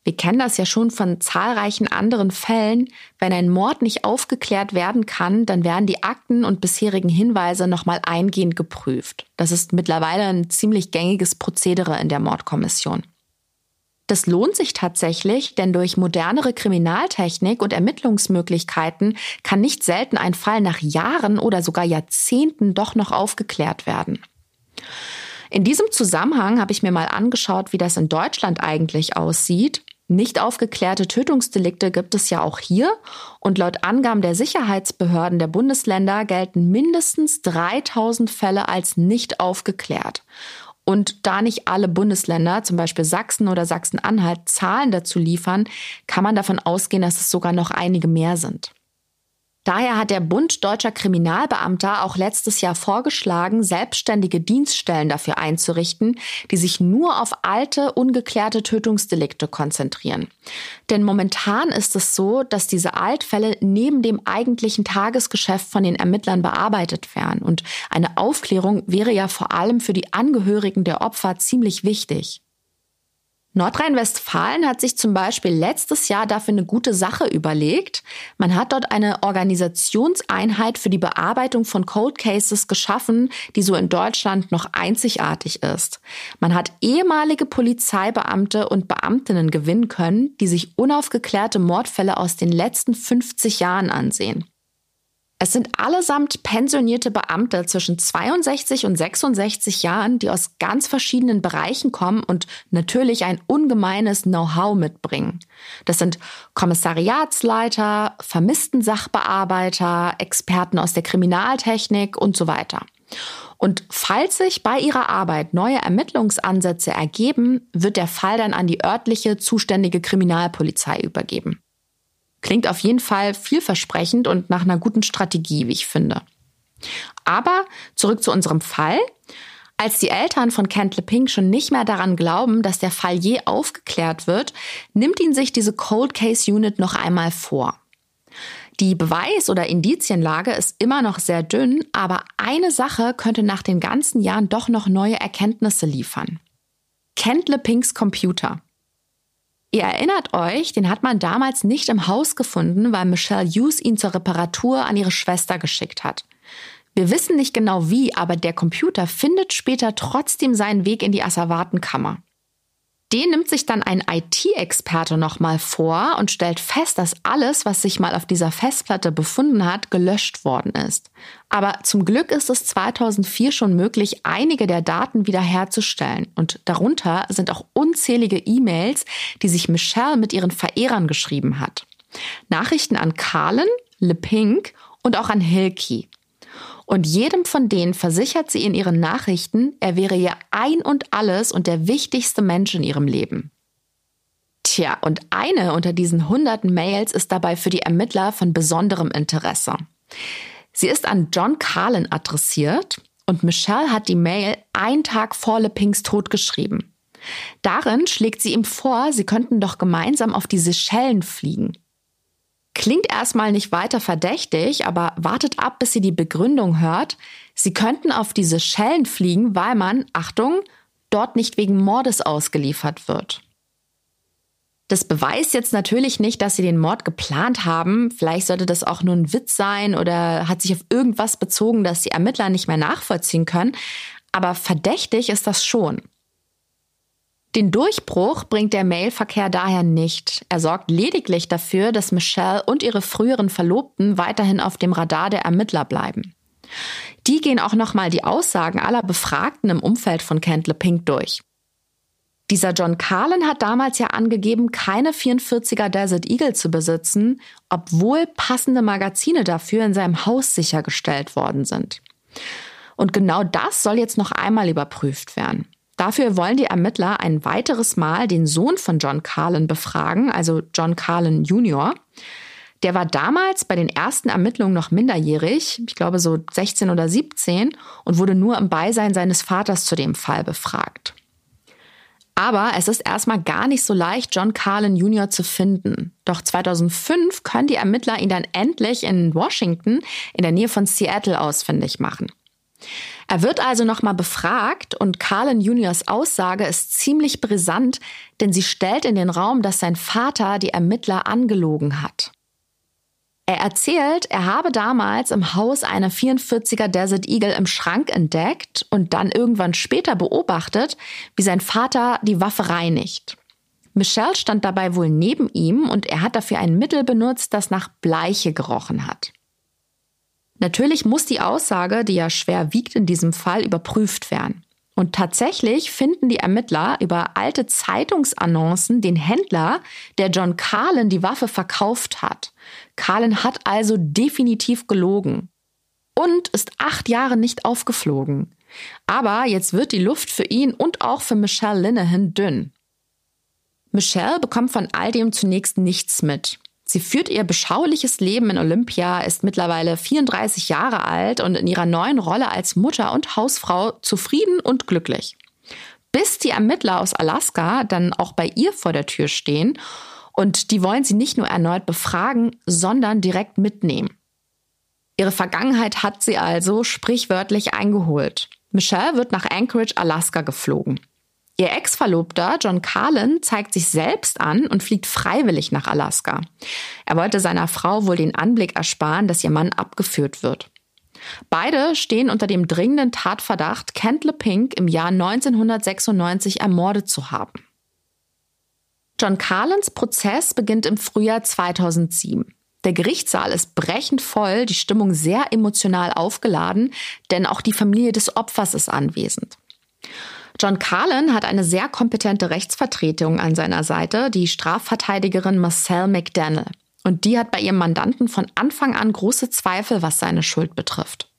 Wir kennen das ja schon von zahlreichen anderen Fällen. Wenn ein Mord nicht aufgeklärt werden kann, dann werden die Akten und bisherigen Hinweise nochmal eingehend geprüft. Das ist mittlerweile ein ziemlich gängiges Prozedere in der Mordkommission. Das lohnt sich tatsächlich, denn durch modernere Kriminaltechnik und Ermittlungsmöglichkeiten kann nicht selten ein Fall nach Jahren oder sogar Jahrzehnten doch noch aufgeklärt werden. In diesem Zusammenhang habe ich mir mal angeschaut, wie das in Deutschland eigentlich aussieht. Nicht aufgeklärte Tötungsdelikte gibt es ja auch hier und laut Angaben der Sicherheitsbehörden der Bundesländer gelten mindestens 3000 Fälle als nicht aufgeklärt. Und da nicht alle Bundesländer, zum Beispiel Sachsen oder Sachsen-Anhalt, Zahlen dazu liefern, kann man davon ausgehen, dass es sogar noch einige mehr sind. Daher hat der Bund deutscher Kriminalbeamter auch letztes Jahr vorgeschlagen, selbstständige Dienststellen dafür einzurichten, die sich nur auf alte, ungeklärte Tötungsdelikte konzentrieren. Denn momentan ist es so, dass diese Altfälle neben dem eigentlichen Tagesgeschäft von den Ermittlern bearbeitet werden. Und eine Aufklärung wäre ja vor allem für die Angehörigen der Opfer ziemlich wichtig. Nordrhein-Westfalen hat sich zum Beispiel letztes Jahr dafür eine gute Sache überlegt. Man hat dort eine Organisationseinheit für die Bearbeitung von Cold Cases geschaffen, die so in Deutschland noch einzigartig ist. Man hat ehemalige Polizeibeamte und Beamtinnen gewinnen können, die sich unaufgeklärte Mordfälle aus den letzten 50 Jahren ansehen. Es sind allesamt pensionierte Beamte zwischen 62 und 66 Jahren, die aus ganz verschiedenen Bereichen kommen und natürlich ein ungemeines Know-how mitbringen. Das sind Kommissariatsleiter, vermissten Sachbearbeiter, Experten aus der Kriminaltechnik und so weiter. Und falls sich bei ihrer Arbeit neue Ermittlungsansätze ergeben, wird der Fall dann an die örtliche zuständige Kriminalpolizei übergeben. Klingt auf jeden Fall vielversprechend und nach einer guten Strategie, wie ich finde. Aber zurück zu unserem Fall. Als die Eltern von Kent LePink schon nicht mehr daran glauben, dass der Fall je aufgeklärt wird, nimmt ihn sich diese Cold Case Unit noch einmal vor. Die Beweis- oder Indizienlage ist immer noch sehr dünn, aber eine Sache könnte nach den ganzen Jahren doch noch neue Erkenntnisse liefern. Kent LePinks Computer. Ihr erinnert euch, den hat man damals nicht im Haus gefunden, weil Michelle Hughes ihn zur Reparatur an ihre Schwester geschickt hat. Wir wissen nicht genau wie, aber der Computer findet später trotzdem seinen Weg in die Asservatenkammer. Den nimmt sich dann ein IT-Experte nochmal vor und stellt fest, dass alles, was sich mal auf dieser Festplatte befunden hat, gelöscht worden ist. Aber zum Glück ist es 2004 schon möglich, einige der Daten wiederherzustellen. Und darunter sind auch unzählige E-Mails, die sich Michelle mit ihren Verehrern geschrieben hat. Nachrichten an Carlin, LePink und auch an Hilke. Und jedem von denen versichert sie in ihren Nachrichten, er wäre ihr ein und alles und der wichtigste Mensch in ihrem Leben. Tja, und eine unter diesen hunderten Mails ist dabei für die Ermittler von besonderem Interesse. Sie ist an John Carlin adressiert und Michelle hat die Mail einen Tag vor LePinks Tod geschrieben. Darin schlägt sie ihm vor, sie könnten doch gemeinsam auf die Seychellen fliegen. Klingt erstmal nicht weiter verdächtig, aber wartet ab, bis sie die Begründung hört. Sie könnten auf diese Schellen fliegen, weil man, Achtung, dort nicht wegen Mordes ausgeliefert wird. Das beweist jetzt natürlich nicht, dass sie den Mord geplant haben. Vielleicht sollte das auch nur ein Witz sein oder hat sich auf irgendwas bezogen, das die Ermittler nicht mehr nachvollziehen können. Aber verdächtig ist das schon. Den Durchbruch bringt der Mailverkehr daher nicht. Er sorgt lediglich dafür, dass Michelle und ihre früheren Verlobten weiterhin auf dem Radar der Ermittler bleiben. Die gehen auch nochmal die Aussagen aller Befragten im Umfeld von Kentle Pink durch. Dieser John Carlin hat damals ja angegeben, keine 44er Desert Eagle zu besitzen, obwohl passende Magazine dafür in seinem Haus sichergestellt worden sind. Und genau das soll jetzt noch einmal überprüft werden. Dafür wollen die Ermittler ein weiteres Mal den Sohn von John Carlin befragen, also John Carlin Jr. Der war damals bei den ersten Ermittlungen noch minderjährig, ich glaube so 16 oder 17, und wurde nur im Beisein seines Vaters zu dem Fall befragt. Aber es ist erstmal gar nicht so leicht, John Carlin Jr. zu finden. Doch 2005 können die Ermittler ihn dann endlich in Washington in der Nähe von Seattle ausfindig machen. Er wird also nochmal befragt und Carlin Juniors Aussage ist ziemlich brisant, denn sie stellt in den Raum, dass sein Vater die Ermittler angelogen hat. Er erzählt, er habe damals im Haus eine 44er Desert Eagle im Schrank entdeckt und dann irgendwann später beobachtet, wie sein Vater die Waffe reinigt. Michelle stand dabei wohl neben ihm und er hat dafür ein Mittel benutzt, das nach Bleiche gerochen hat. Natürlich muss die Aussage, die ja schwer wiegt in diesem Fall, überprüft werden. Und tatsächlich finden die Ermittler über alte Zeitungsannoncen den Händler, der John Carlin die Waffe verkauft hat. Carlin hat also definitiv gelogen und ist acht Jahre nicht aufgeflogen. Aber jetzt wird die Luft für ihn und auch für Michelle Linehan dünn. Michelle bekommt von all dem zunächst nichts mit. Sie führt ihr beschauliches Leben in Olympia, ist mittlerweile 34 Jahre alt und in ihrer neuen Rolle als Mutter und Hausfrau zufrieden und glücklich. Bis die Ermittler aus Alaska dann auch bei ihr vor der Tür stehen und die wollen sie nicht nur erneut befragen, sondern direkt mitnehmen. Ihre Vergangenheit hat sie also sprichwörtlich eingeholt. Michelle wird nach Anchorage, Alaska geflogen. Ihr Ex-Verlobter John Carlin zeigt sich selbst an und fliegt freiwillig nach Alaska. Er wollte seiner Frau wohl den Anblick ersparen, dass ihr Mann abgeführt wird. Beide stehen unter dem dringenden Tatverdacht, Kent LePink im Jahr 1996 ermordet zu haben. John Carlins Prozess beginnt im Frühjahr 2007. Der Gerichtssaal ist brechend voll, die Stimmung sehr emotional aufgeladen, denn auch die Familie des Opfers ist anwesend. John Carlin hat eine sehr kompetente Rechtsvertretung an seiner Seite, die Strafverteidigerin Marcel McDaniel. Und die hat bei ihrem Mandanten von Anfang an große Zweifel, was seine Schuld betrifft.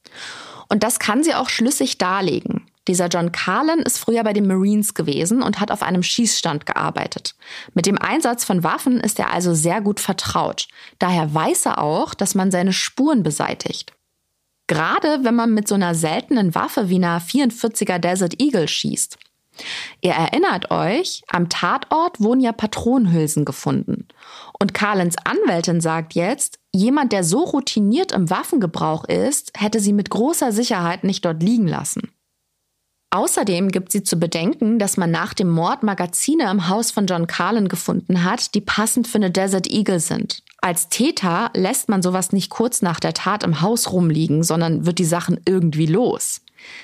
Und das kann sie auch schlüssig darlegen. Dieser John Carlin ist früher bei den Marines gewesen und hat auf einem Schießstand gearbeitet. Mit dem Einsatz von Waffen ist er also sehr gut vertraut. Daher weiß er auch, dass man seine Spuren beseitigt. Gerade wenn man mit so einer seltenen Waffe wie einer 44er Desert Eagle schießt. Ihr erinnert euch, am Tatort wurden ja Patronenhülsen gefunden. Und Carlins Anwältin sagt jetzt, jemand, der so routiniert im Waffengebrauch ist, hätte sie mit großer Sicherheit nicht dort liegen lassen. Außerdem gibt sie zu bedenken, dass man nach dem Mord Magazine im Haus von John Carlin gefunden hat, die passend für eine Desert Eagle sind. Als Täter lässt man sowas nicht kurz nach der Tat im Haus rumliegen, sondern wird die Sachen irgendwie los.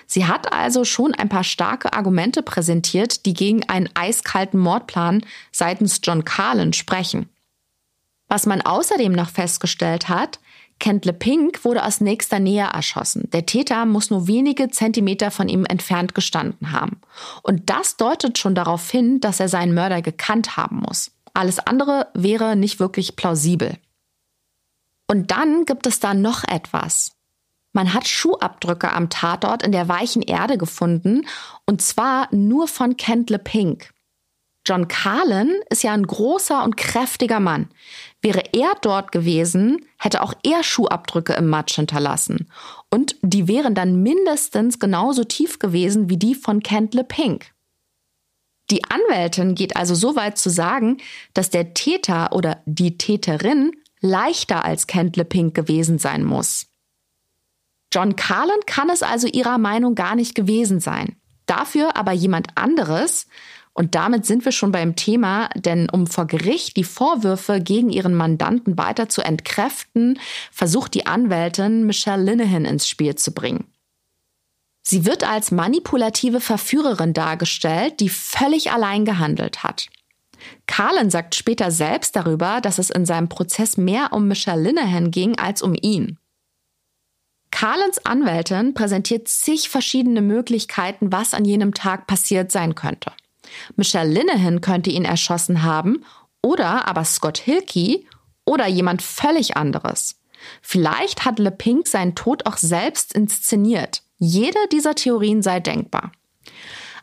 Sie hat also schon ein paar starke Argumente präsentiert, die gegen einen eiskalten Mordplan seitens John Carlin sprechen. Was man außerdem noch festgestellt hat, Kentle Pink wurde aus nächster Nähe erschossen. Der Täter muss nur wenige Zentimeter von ihm entfernt gestanden haben. Und das deutet schon darauf hin, dass er seinen Mörder gekannt haben muss. Alles andere wäre nicht wirklich plausibel. Und dann gibt es da noch etwas. Man hat Schuhabdrücke am Tatort in der weichen Erde gefunden, und zwar nur von Kent Pink. John Carlin ist ja ein großer und kräftiger Mann. Wäre er dort gewesen, hätte auch er Schuhabdrücke im Matsch hinterlassen. Und die wären dann mindestens genauso tief gewesen wie die von Kent Pink. Die Anwältin geht also so weit zu sagen, dass der Täter oder die Täterin leichter als Kent Pink gewesen sein muss. John Carlin kann es also ihrer Meinung gar nicht gewesen sein. Dafür aber jemand anderes, und damit sind wir schon beim Thema, denn um vor Gericht die Vorwürfe gegen ihren Mandanten weiter zu entkräften, versucht die Anwältin Michelle Linehan ins Spiel zu bringen. Sie wird als manipulative Verführerin dargestellt, die völlig allein gehandelt hat. Carlin sagt später selbst darüber, dass es in seinem Prozess mehr um Michelle Linehan ging als um ihn. Carlins Anwältin präsentiert zig verschiedene Möglichkeiten, was an jenem Tag passiert sein könnte. Michelle Linehan könnte ihn erschossen haben oder aber Scott Hilkey oder jemand völlig anderes. Vielleicht hat Le Pink seinen Tod auch selbst inszeniert. Jede dieser Theorien sei denkbar.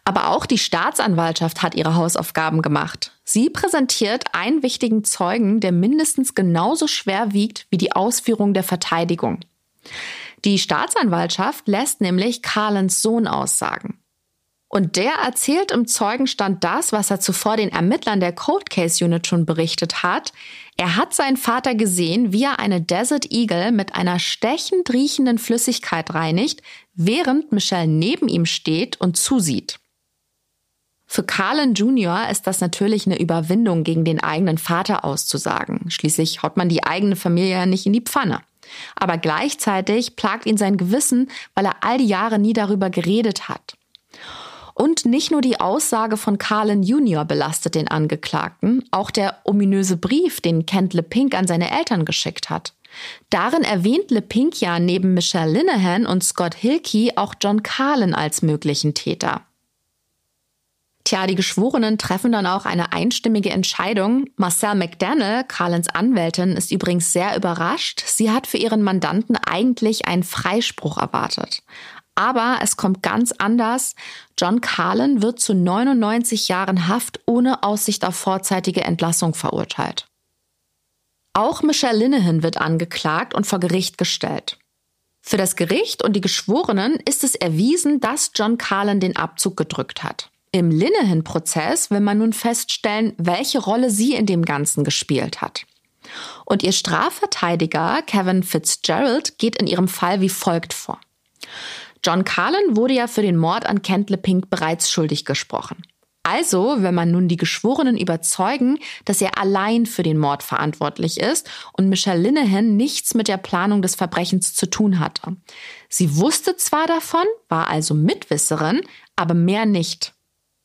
Aber auch die Staatsanwaltschaft hat ihre Hausaufgaben gemacht. Sie präsentiert einen wichtigen Zeugen, der mindestens genauso schwer wiegt wie die Ausführung der Verteidigung. Die Staatsanwaltschaft lässt nämlich Carlens Sohn aussagen. Und der erzählt im Zeugenstand das, was er zuvor den Ermittlern der Cold Case Unit schon berichtet hat. Er hat seinen Vater gesehen, wie er eine Desert Eagle mit einer stechend riechenden Flüssigkeit reinigt, während Michelle neben ihm steht und zusieht. Für Carlin Jr. ist das natürlich eine Überwindung, gegen den eigenen Vater auszusagen. Schließlich haut man die eigene Familie ja nicht in die Pfanne. Aber gleichzeitig plagt ihn sein Gewissen, weil er all die Jahre nie darüber geredet hat. Und nicht nur die Aussage von Carlin Jr. belastet den Angeklagten, auch der ominöse Brief, den Kent LePink an seine Eltern geschickt hat. Darin erwähnt LePink ja neben Michelle Linehan und Scott Hilkey auch John Carlin als möglichen Täter. Tja, die Geschworenen treffen dann auch eine einstimmige Entscheidung. Marcel McDaniel, Carlins Anwältin, ist übrigens sehr überrascht. Sie hat für ihren Mandanten eigentlich einen Freispruch erwartet. Aber es kommt ganz anders. John Carlin wird zu 99 Jahren Haft ohne Aussicht auf vorzeitige Entlassung verurteilt. Auch Michelle Linehan wird angeklagt und vor Gericht gestellt. Für das Gericht und die Geschworenen ist es erwiesen, dass John Carlin den Abzug gedrückt hat. Im Linehan-Prozess will man nun feststellen, welche Rolle sie in dem Ganzen gespielt hat. Und ihr Strafverteidiger Kevin Fitzgerald geht in ihrem Fall wie folgt vor. John Carlin wurde ja für den Mord an Kent LePink bereits schuldig gesprochen. Also, wenn man nun die Geschworenen überzeugen, dass er allein für den Mord verantwortlich ist und Michelle Linehan nichts mit der Planung des Verbrechens zu tun hatte. Sie wusste zwar davon, war also Mitwisserin, aber mehr nicht.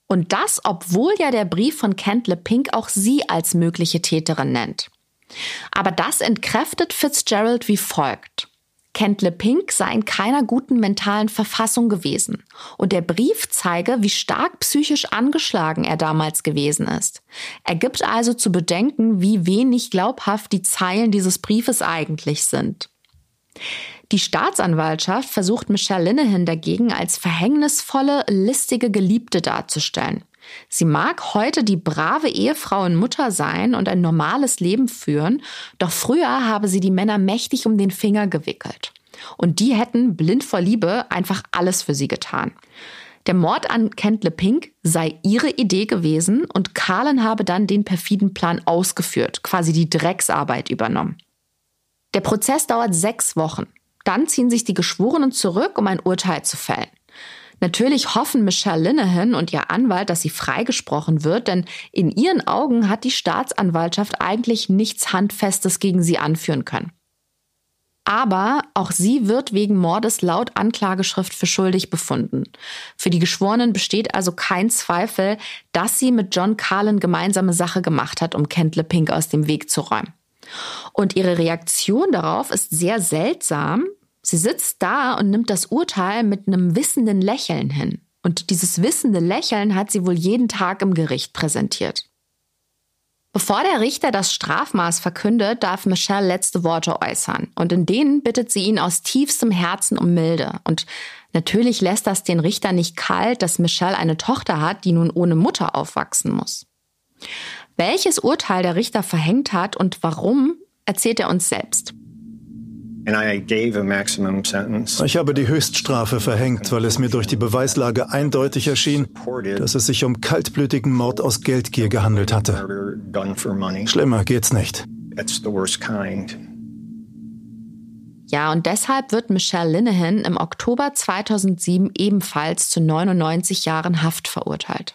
Und das, obwohl ja der Brief von Kent LePink auch sie als mögliche Täterin nennt. Aber das entkräftet Fitzgerald wie folgt. Kent Pink sei in keiner guten mentalen Verfassung gewesen und der Brief zeige, wie stark psychisch angeschlagen er damals gewesen ist. Er gibt also zu bedenken, wie wenig glaubhaft die Zeilen dieses Briefes eigentlich sind. Die Staatsanwaltschaft versucht Michelle Linehan dagegen als verhängnisvolle, listige Geliebte darzustellen. Sie mag heute die brave Ehefrau und Mutter sein und ein normales Leben führen, doch früher habe sie die Männer mächtig um den Finger gewickelt. Und die hätten blind vor Liebe einfach alles für sie getan. Der Mord an Kent Pink sei ihre Idee gewesen und Carlin habe dann den perfiden Plan ausgeführt, quasi die Drecksarbeit übernommen. Der Prozess dauert sechs Wochen. Dann ziehen sich die Geschworenen zurück, um ein Urteil zu fällen. Natürlich hoffen Michelle Linehan und ihr Anwalt, dass sie freigesprochen wird, denn in ihren Augen hat die Staatsanwaltschaft eigentlich nichts Handfestes gegen sie anführen können. Aber auch sie wird wegen Mordes laut Anklageschrift für schuldig befunden. Für die Geschworenen besteht also kein Zweifel, dass sie mit John Carlin gemeinsame Sache gemacht hat, um Kent Pink aus dem Weg zu räumen. Und ihre Reaktion darauf ist sehr seltsam, Sie sitzt da und nimmt das Urteil mit einem wissenden Lächeln hin. Und dieses wissende Lächeln hat sie wohl jeden Tag im Gericht präsentiert. Bevor der Richter das Strafmaß verkündet, darf Michelle letzte Worte äußern. Und in denen bittet sie ihn aus tiefstem Herzen um Milde. Und natürlich lässt das den Richter nicht kalt, dass Michelle eine Tochter hat, die nun ohne Mutter aufwachsen muss. Welches Urteil der Richter verhängt hat und warum, erzählt er uns selbst. Ich habe die Höchststrafe verhängt, weil es mir durch die Beweislage eindeutig erschien, dass es sich um kaltblütigen Mord aus Geldgier gehandelt hatte. Schlimmer geht's nicht. Ja, und deshalb wird Michelle Linehan im Oktober 2007 ebenfalls zu 99 Jahren Haft verurteilt.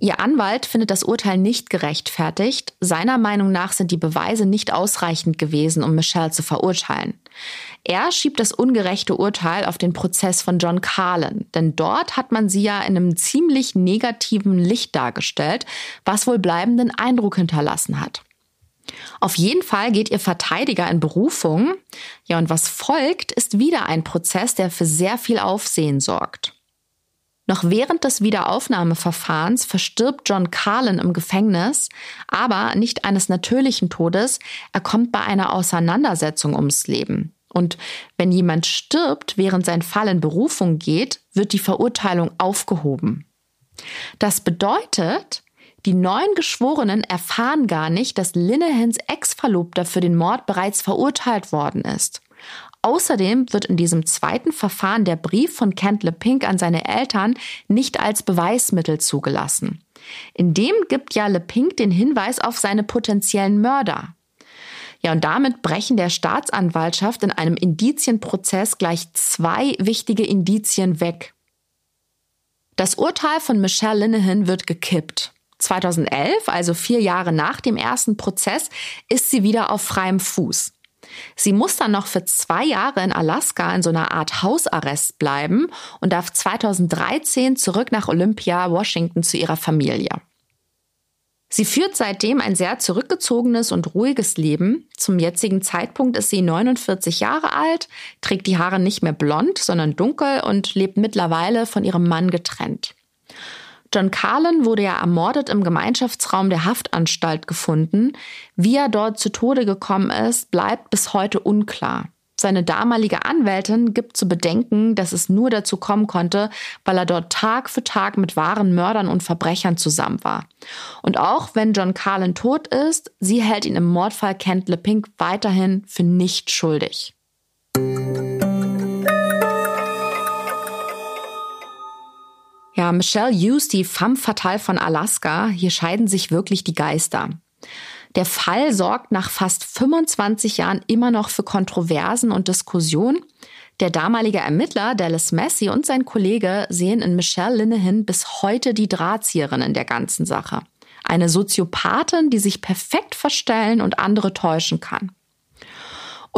Ihr Anwalt findet das Urteil nicht gerechtfertigt. Seiner Meinung nach sind die Beweise nicht ausreichend gewesen, um Michelle zu verurteilen. Er schiebt das ungerechte Urteil auf den Prozess von John Carlin, denn dort hat man sie ja in einem ziemlich negativen Licht dargestellt, was wohl bleibenden Eindruck hinterlassen hat. Auf jeden Fall geht ihr Verteidiger in Berufung. Ja, und was folgt, ist wieder ein Prozess, der für sehr viel Aufsehen sorgt. Noch während des Wiederaufnahmeverfahrens verstirbt John Carlin im Gefängnis, aber nicht eines natürlichen Todes, er kommt bei einer Auseinandersetzung ums Leben. Und wenn jemand stirbt, während sein Fall in Berufung geht, wird die Verurteilung aufgehoben. Das bedeutet, die neun Geschworenen erfahren gar nicht, dass Linnehans Ex-Verlobter für den Mord bereits verurteilt worden ist. Außerdem wird in diesem zweiten Verfahren der Brief von Kent LePink an seine Eltern nicht als Beweismittel zugelassen. In dem gibt ja LePink den Hinweis auf seine potenziellen Mörder. Ja, und damit brechen der Staatsanwaltschaft in einem Indizienprozess gleich zwei wichtige Indizien weg. Das Urteil von Michelle Linehan wird gekippt. 2011, also vier Jahre nach dem ersten Prozess, ist sie wieder auf freiem Fuß. Sie muss dann noch für zwei Jahre in Alaska in so einer Art Hausarrest bleiben und darf 2013 zurück nach Olympia, Washington zu ihrer Familie. Sie führt seitdem ein sehr zurückgezogenes und ruhiges Leben. Zum jetzigen Zeitpunkt ist sie 49 Jahre alt, trägt die Haare nicht mehr blond, sondern dunkel und lebt mittlerweile von ihrem Mann getrennt. John Carlin wurde ja ermordet im Gemeinschaftsraum der Haftanstalt gefunden. Wie er dort zu Tode gekommen ist, bleibt bis heute unklar. Seine damalige Anwältin gibt zu bedenken, dass es nur dazu kommen konnte, weil er dort Tag für Tag mit wahren Mördern und Verbrechern zusammen war. Und auch wenn John Carlin tot ist, sie hält ihn im Mordfall Kent LePink weiterhin für nicht schuldig. Ja, Michelle Hughes, die femme fatale von Alaska, hier scheiden sich wirklich die Geister. Der Fall sorgt nach fast 25 Jahren immer noch für Kontroversen und Diskussionen. Der damalige Ermittler Dallas Massey und sein Kollege sehen in Michelle Linehan bis heute die Drahtzieherin in der ganzen Sache. Eine Soziopathin, die sich perfekt verstellen und andere täuschen kann.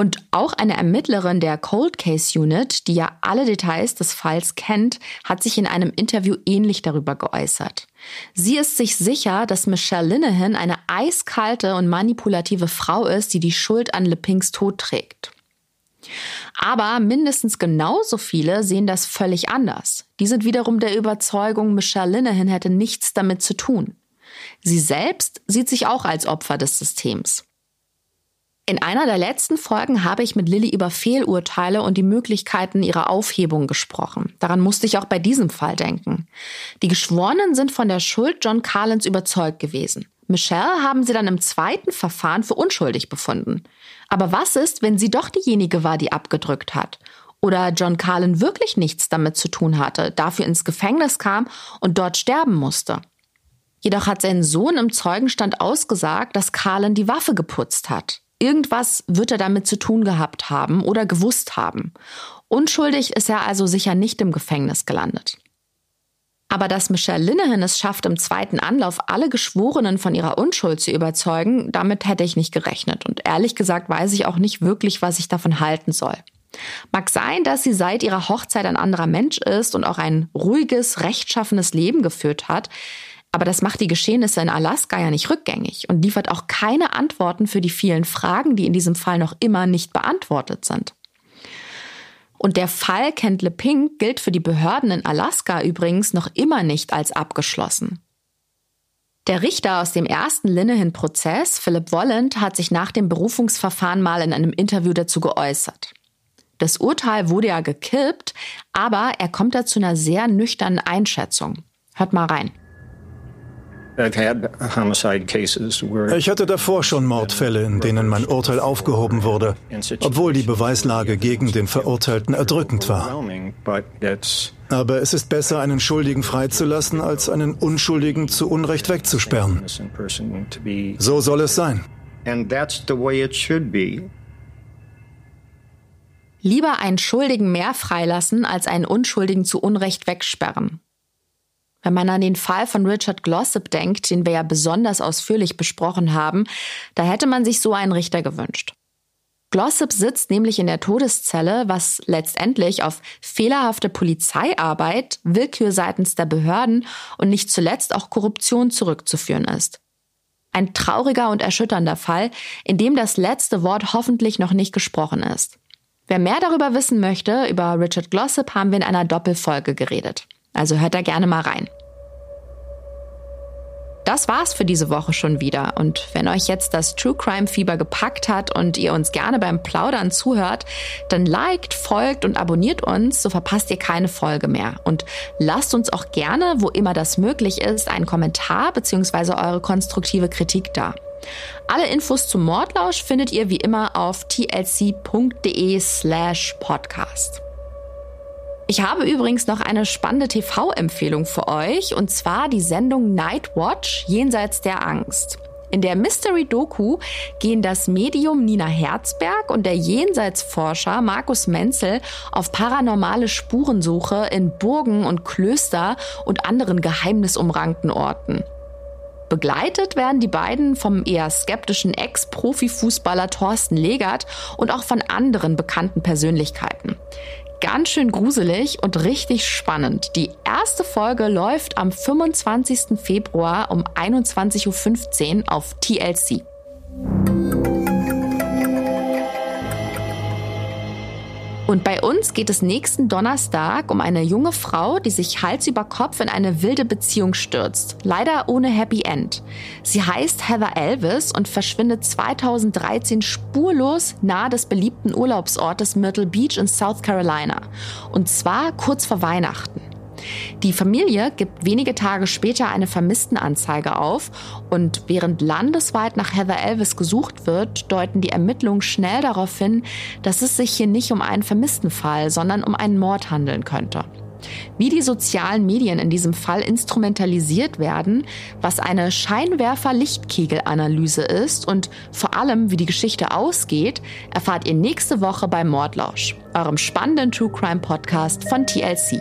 Und auch eine Ermittlerin der Cold Case Unit, die ja alle Details des Falls kennt, hat sich in einem Interview ähnlich darüber geäußert. Sie ist sich sicher, dass Michelle Linehan eine eiskalte und manipulative Frau ist, die die Schuld an LePinks Tod trägt. Aber mindestens genauso viele sehen das völlig anders. Die sind wiederum der Überzeugung, Michelle Linehan hätte nichts damit zu tun. Sie selbst sieht sich auch als Opfer des Systems. In einer der letzten Folgen habe ich mit Lilly über Fehlurteile und die Möglichkeiten ihrer Aufhebung gesprochen. Daran musste ich auch bei diesem Fall denken. Die Geschworenen sind von der Schuld John Carlins überzeugt gewesen. Michelle haben sie dann im zweiten Verfahren für unschuldig befunden. Aber was ist, wenn sie doch diejenige war, die abgedrückt hat? Oder John Carlin wirklich nichts damit zu tun hatte, dafür ins Gefängnis kam und dort sterben musste? Jedoch hat sein Sohn im Zeugenstand ausgesagt, dass Carlin die Waffe geputzt hat. Irgendwas wird er damit zu tun gehabt haben oder gewusst haben. Unschuldig ist er also sicher nicht im Gefängnis gelandet. Aber dass Michelle Linehan es schafft, im zweiten Anlauf alle Geschworenen von ihrer Unschuld zu überzeugen, damit hätte ich nicht gerechnet. Und ehrlich gesagt weiß ich auch nicht wirklich, was ich davon halten soll. Mag sein, dass sie seit ihrer Hochzeit ein anderer Mensch ist und auch ein ruhiges, rechtschaffenes Leben geführt hat. Aber das macht die Geschehnisse in Alaska ja nicht rückgängig und liefert auch keine Antworten für die vielen Fragen, die in diesem Fall noch immer nicht beantwortet sind. Und der Fall Kent LePink gilt für die Behörden in Alaska übrigens noch immer nicht als abgeschlossen. Der Richter aus dem ersten Linehan-Prozess, Philip Wolland, hat sich nach dem Berufungsverfahren mal in einem Interview dazu geäußert. Das Urteil wurde ja gekippt, aber er kommt da zu einer sehr nüchternen Einschätzung. Hört mal rein. Ich hatte davor schon Mordfälle, in denen mein Urteil aufgehoben wurde, obwohl die Beweislage gegen den Verurteilten erdrückend war. Aber es ist besser, einen Schuldigen freizulassen, als einen Unschuldigen zu Unrecht wegzusperren. So soll es sein. Lieber einen Schuldigen mehr freilassen, als einen Unschuldigen zu Unrecht wegsperren. Wenn man an den Fall von Richard Glossop denkt, den wir ja besonders ausführlich besprochen haben, da hätte man sich so einen Richter gewünscht. Glossop sitzt nämlich in der Todeszelle, was letztendlich auf fehlerhafte Polizeiarbeit, Willkür seitens der Behörden und nicht zuletzt auch Korruption zurückzuführen ist. Ein trauriger und erschütternder Fall, in dem das letzte Wort hoffentlich noch nicht gesprochen ist. Wer mehr darüber wissen möchte, über Richard Glossop, haben wir in einer Doppelfolge geredet. Also hört da gerne mal rein. Das war's für diese Woche schon wieder. Und wenn euch jetzt das True Crime Fieber gepackt hat und ihr uns gerne beim Plaudern zuhört, dann liked, folgt und abonniert uns, so verpasst ihr keine Folge mehr. Und lasst uns auch gerne, wo immer das möglich ist, einen Kommentar bzw. eure konstruktive Kritik da. Alle Infos zum Mordlausch findet ihr wie immer auf tlc.de slash podcast. Ich habe übrigens noch eine spannende TV-Empfehlung für euch, und zwar die Sendung Night Watch Jenseits der Angst. In der Mystery-Doku gehen das Medium Nina Herzberg und der Jenseitsforscher Markus Menzel auf paranormale Spurensuche in Burgen und Klöster und anderen geheimnisumrankten Orten. Begleitet werden die beiden vom eher skeptischen Ex-Profifußballer Thorsten Legert und auch von anderen bekannten Persönlichkeiten ganz schön gruselig und richtig spannend. Die erste Folge läuft am 25. Februar um 21.15 Uhr auf TLC. Und bei uns geht es nächsten Donnerstag um eine junge Frau, die sich Hals über Kopf in eine wilde Beziehung stürzt. Leider ohne Happy End. Sie heißt Heather Elvis und verschwindet 2013 spurlos nahe des beliebten Urlaubsortes Myrtle Beach in South Carolina. Und zwar kurz vor Weihnachten. Die Familie gibt wenige Tage später eine Vermisstenanzeige auf und während landesweit nach Heather Elvis gesucht wird, deuten die Ermittlungen schnell darauf hin, dass es sich hier nicht um einen Vermisstenfall, sondern um einen Mord handeln könnte. Wie die sozialen Medien in diesem Fall instrumentalisiert werden, was eine Scheinwerfer-Lichtkegel-Analyse ist und vor allem, wie die Geschichte ausgeht, erfahrt ihr nächste Woche bei Mordlausch, eurem spannenden True Crime Podcast von TLC.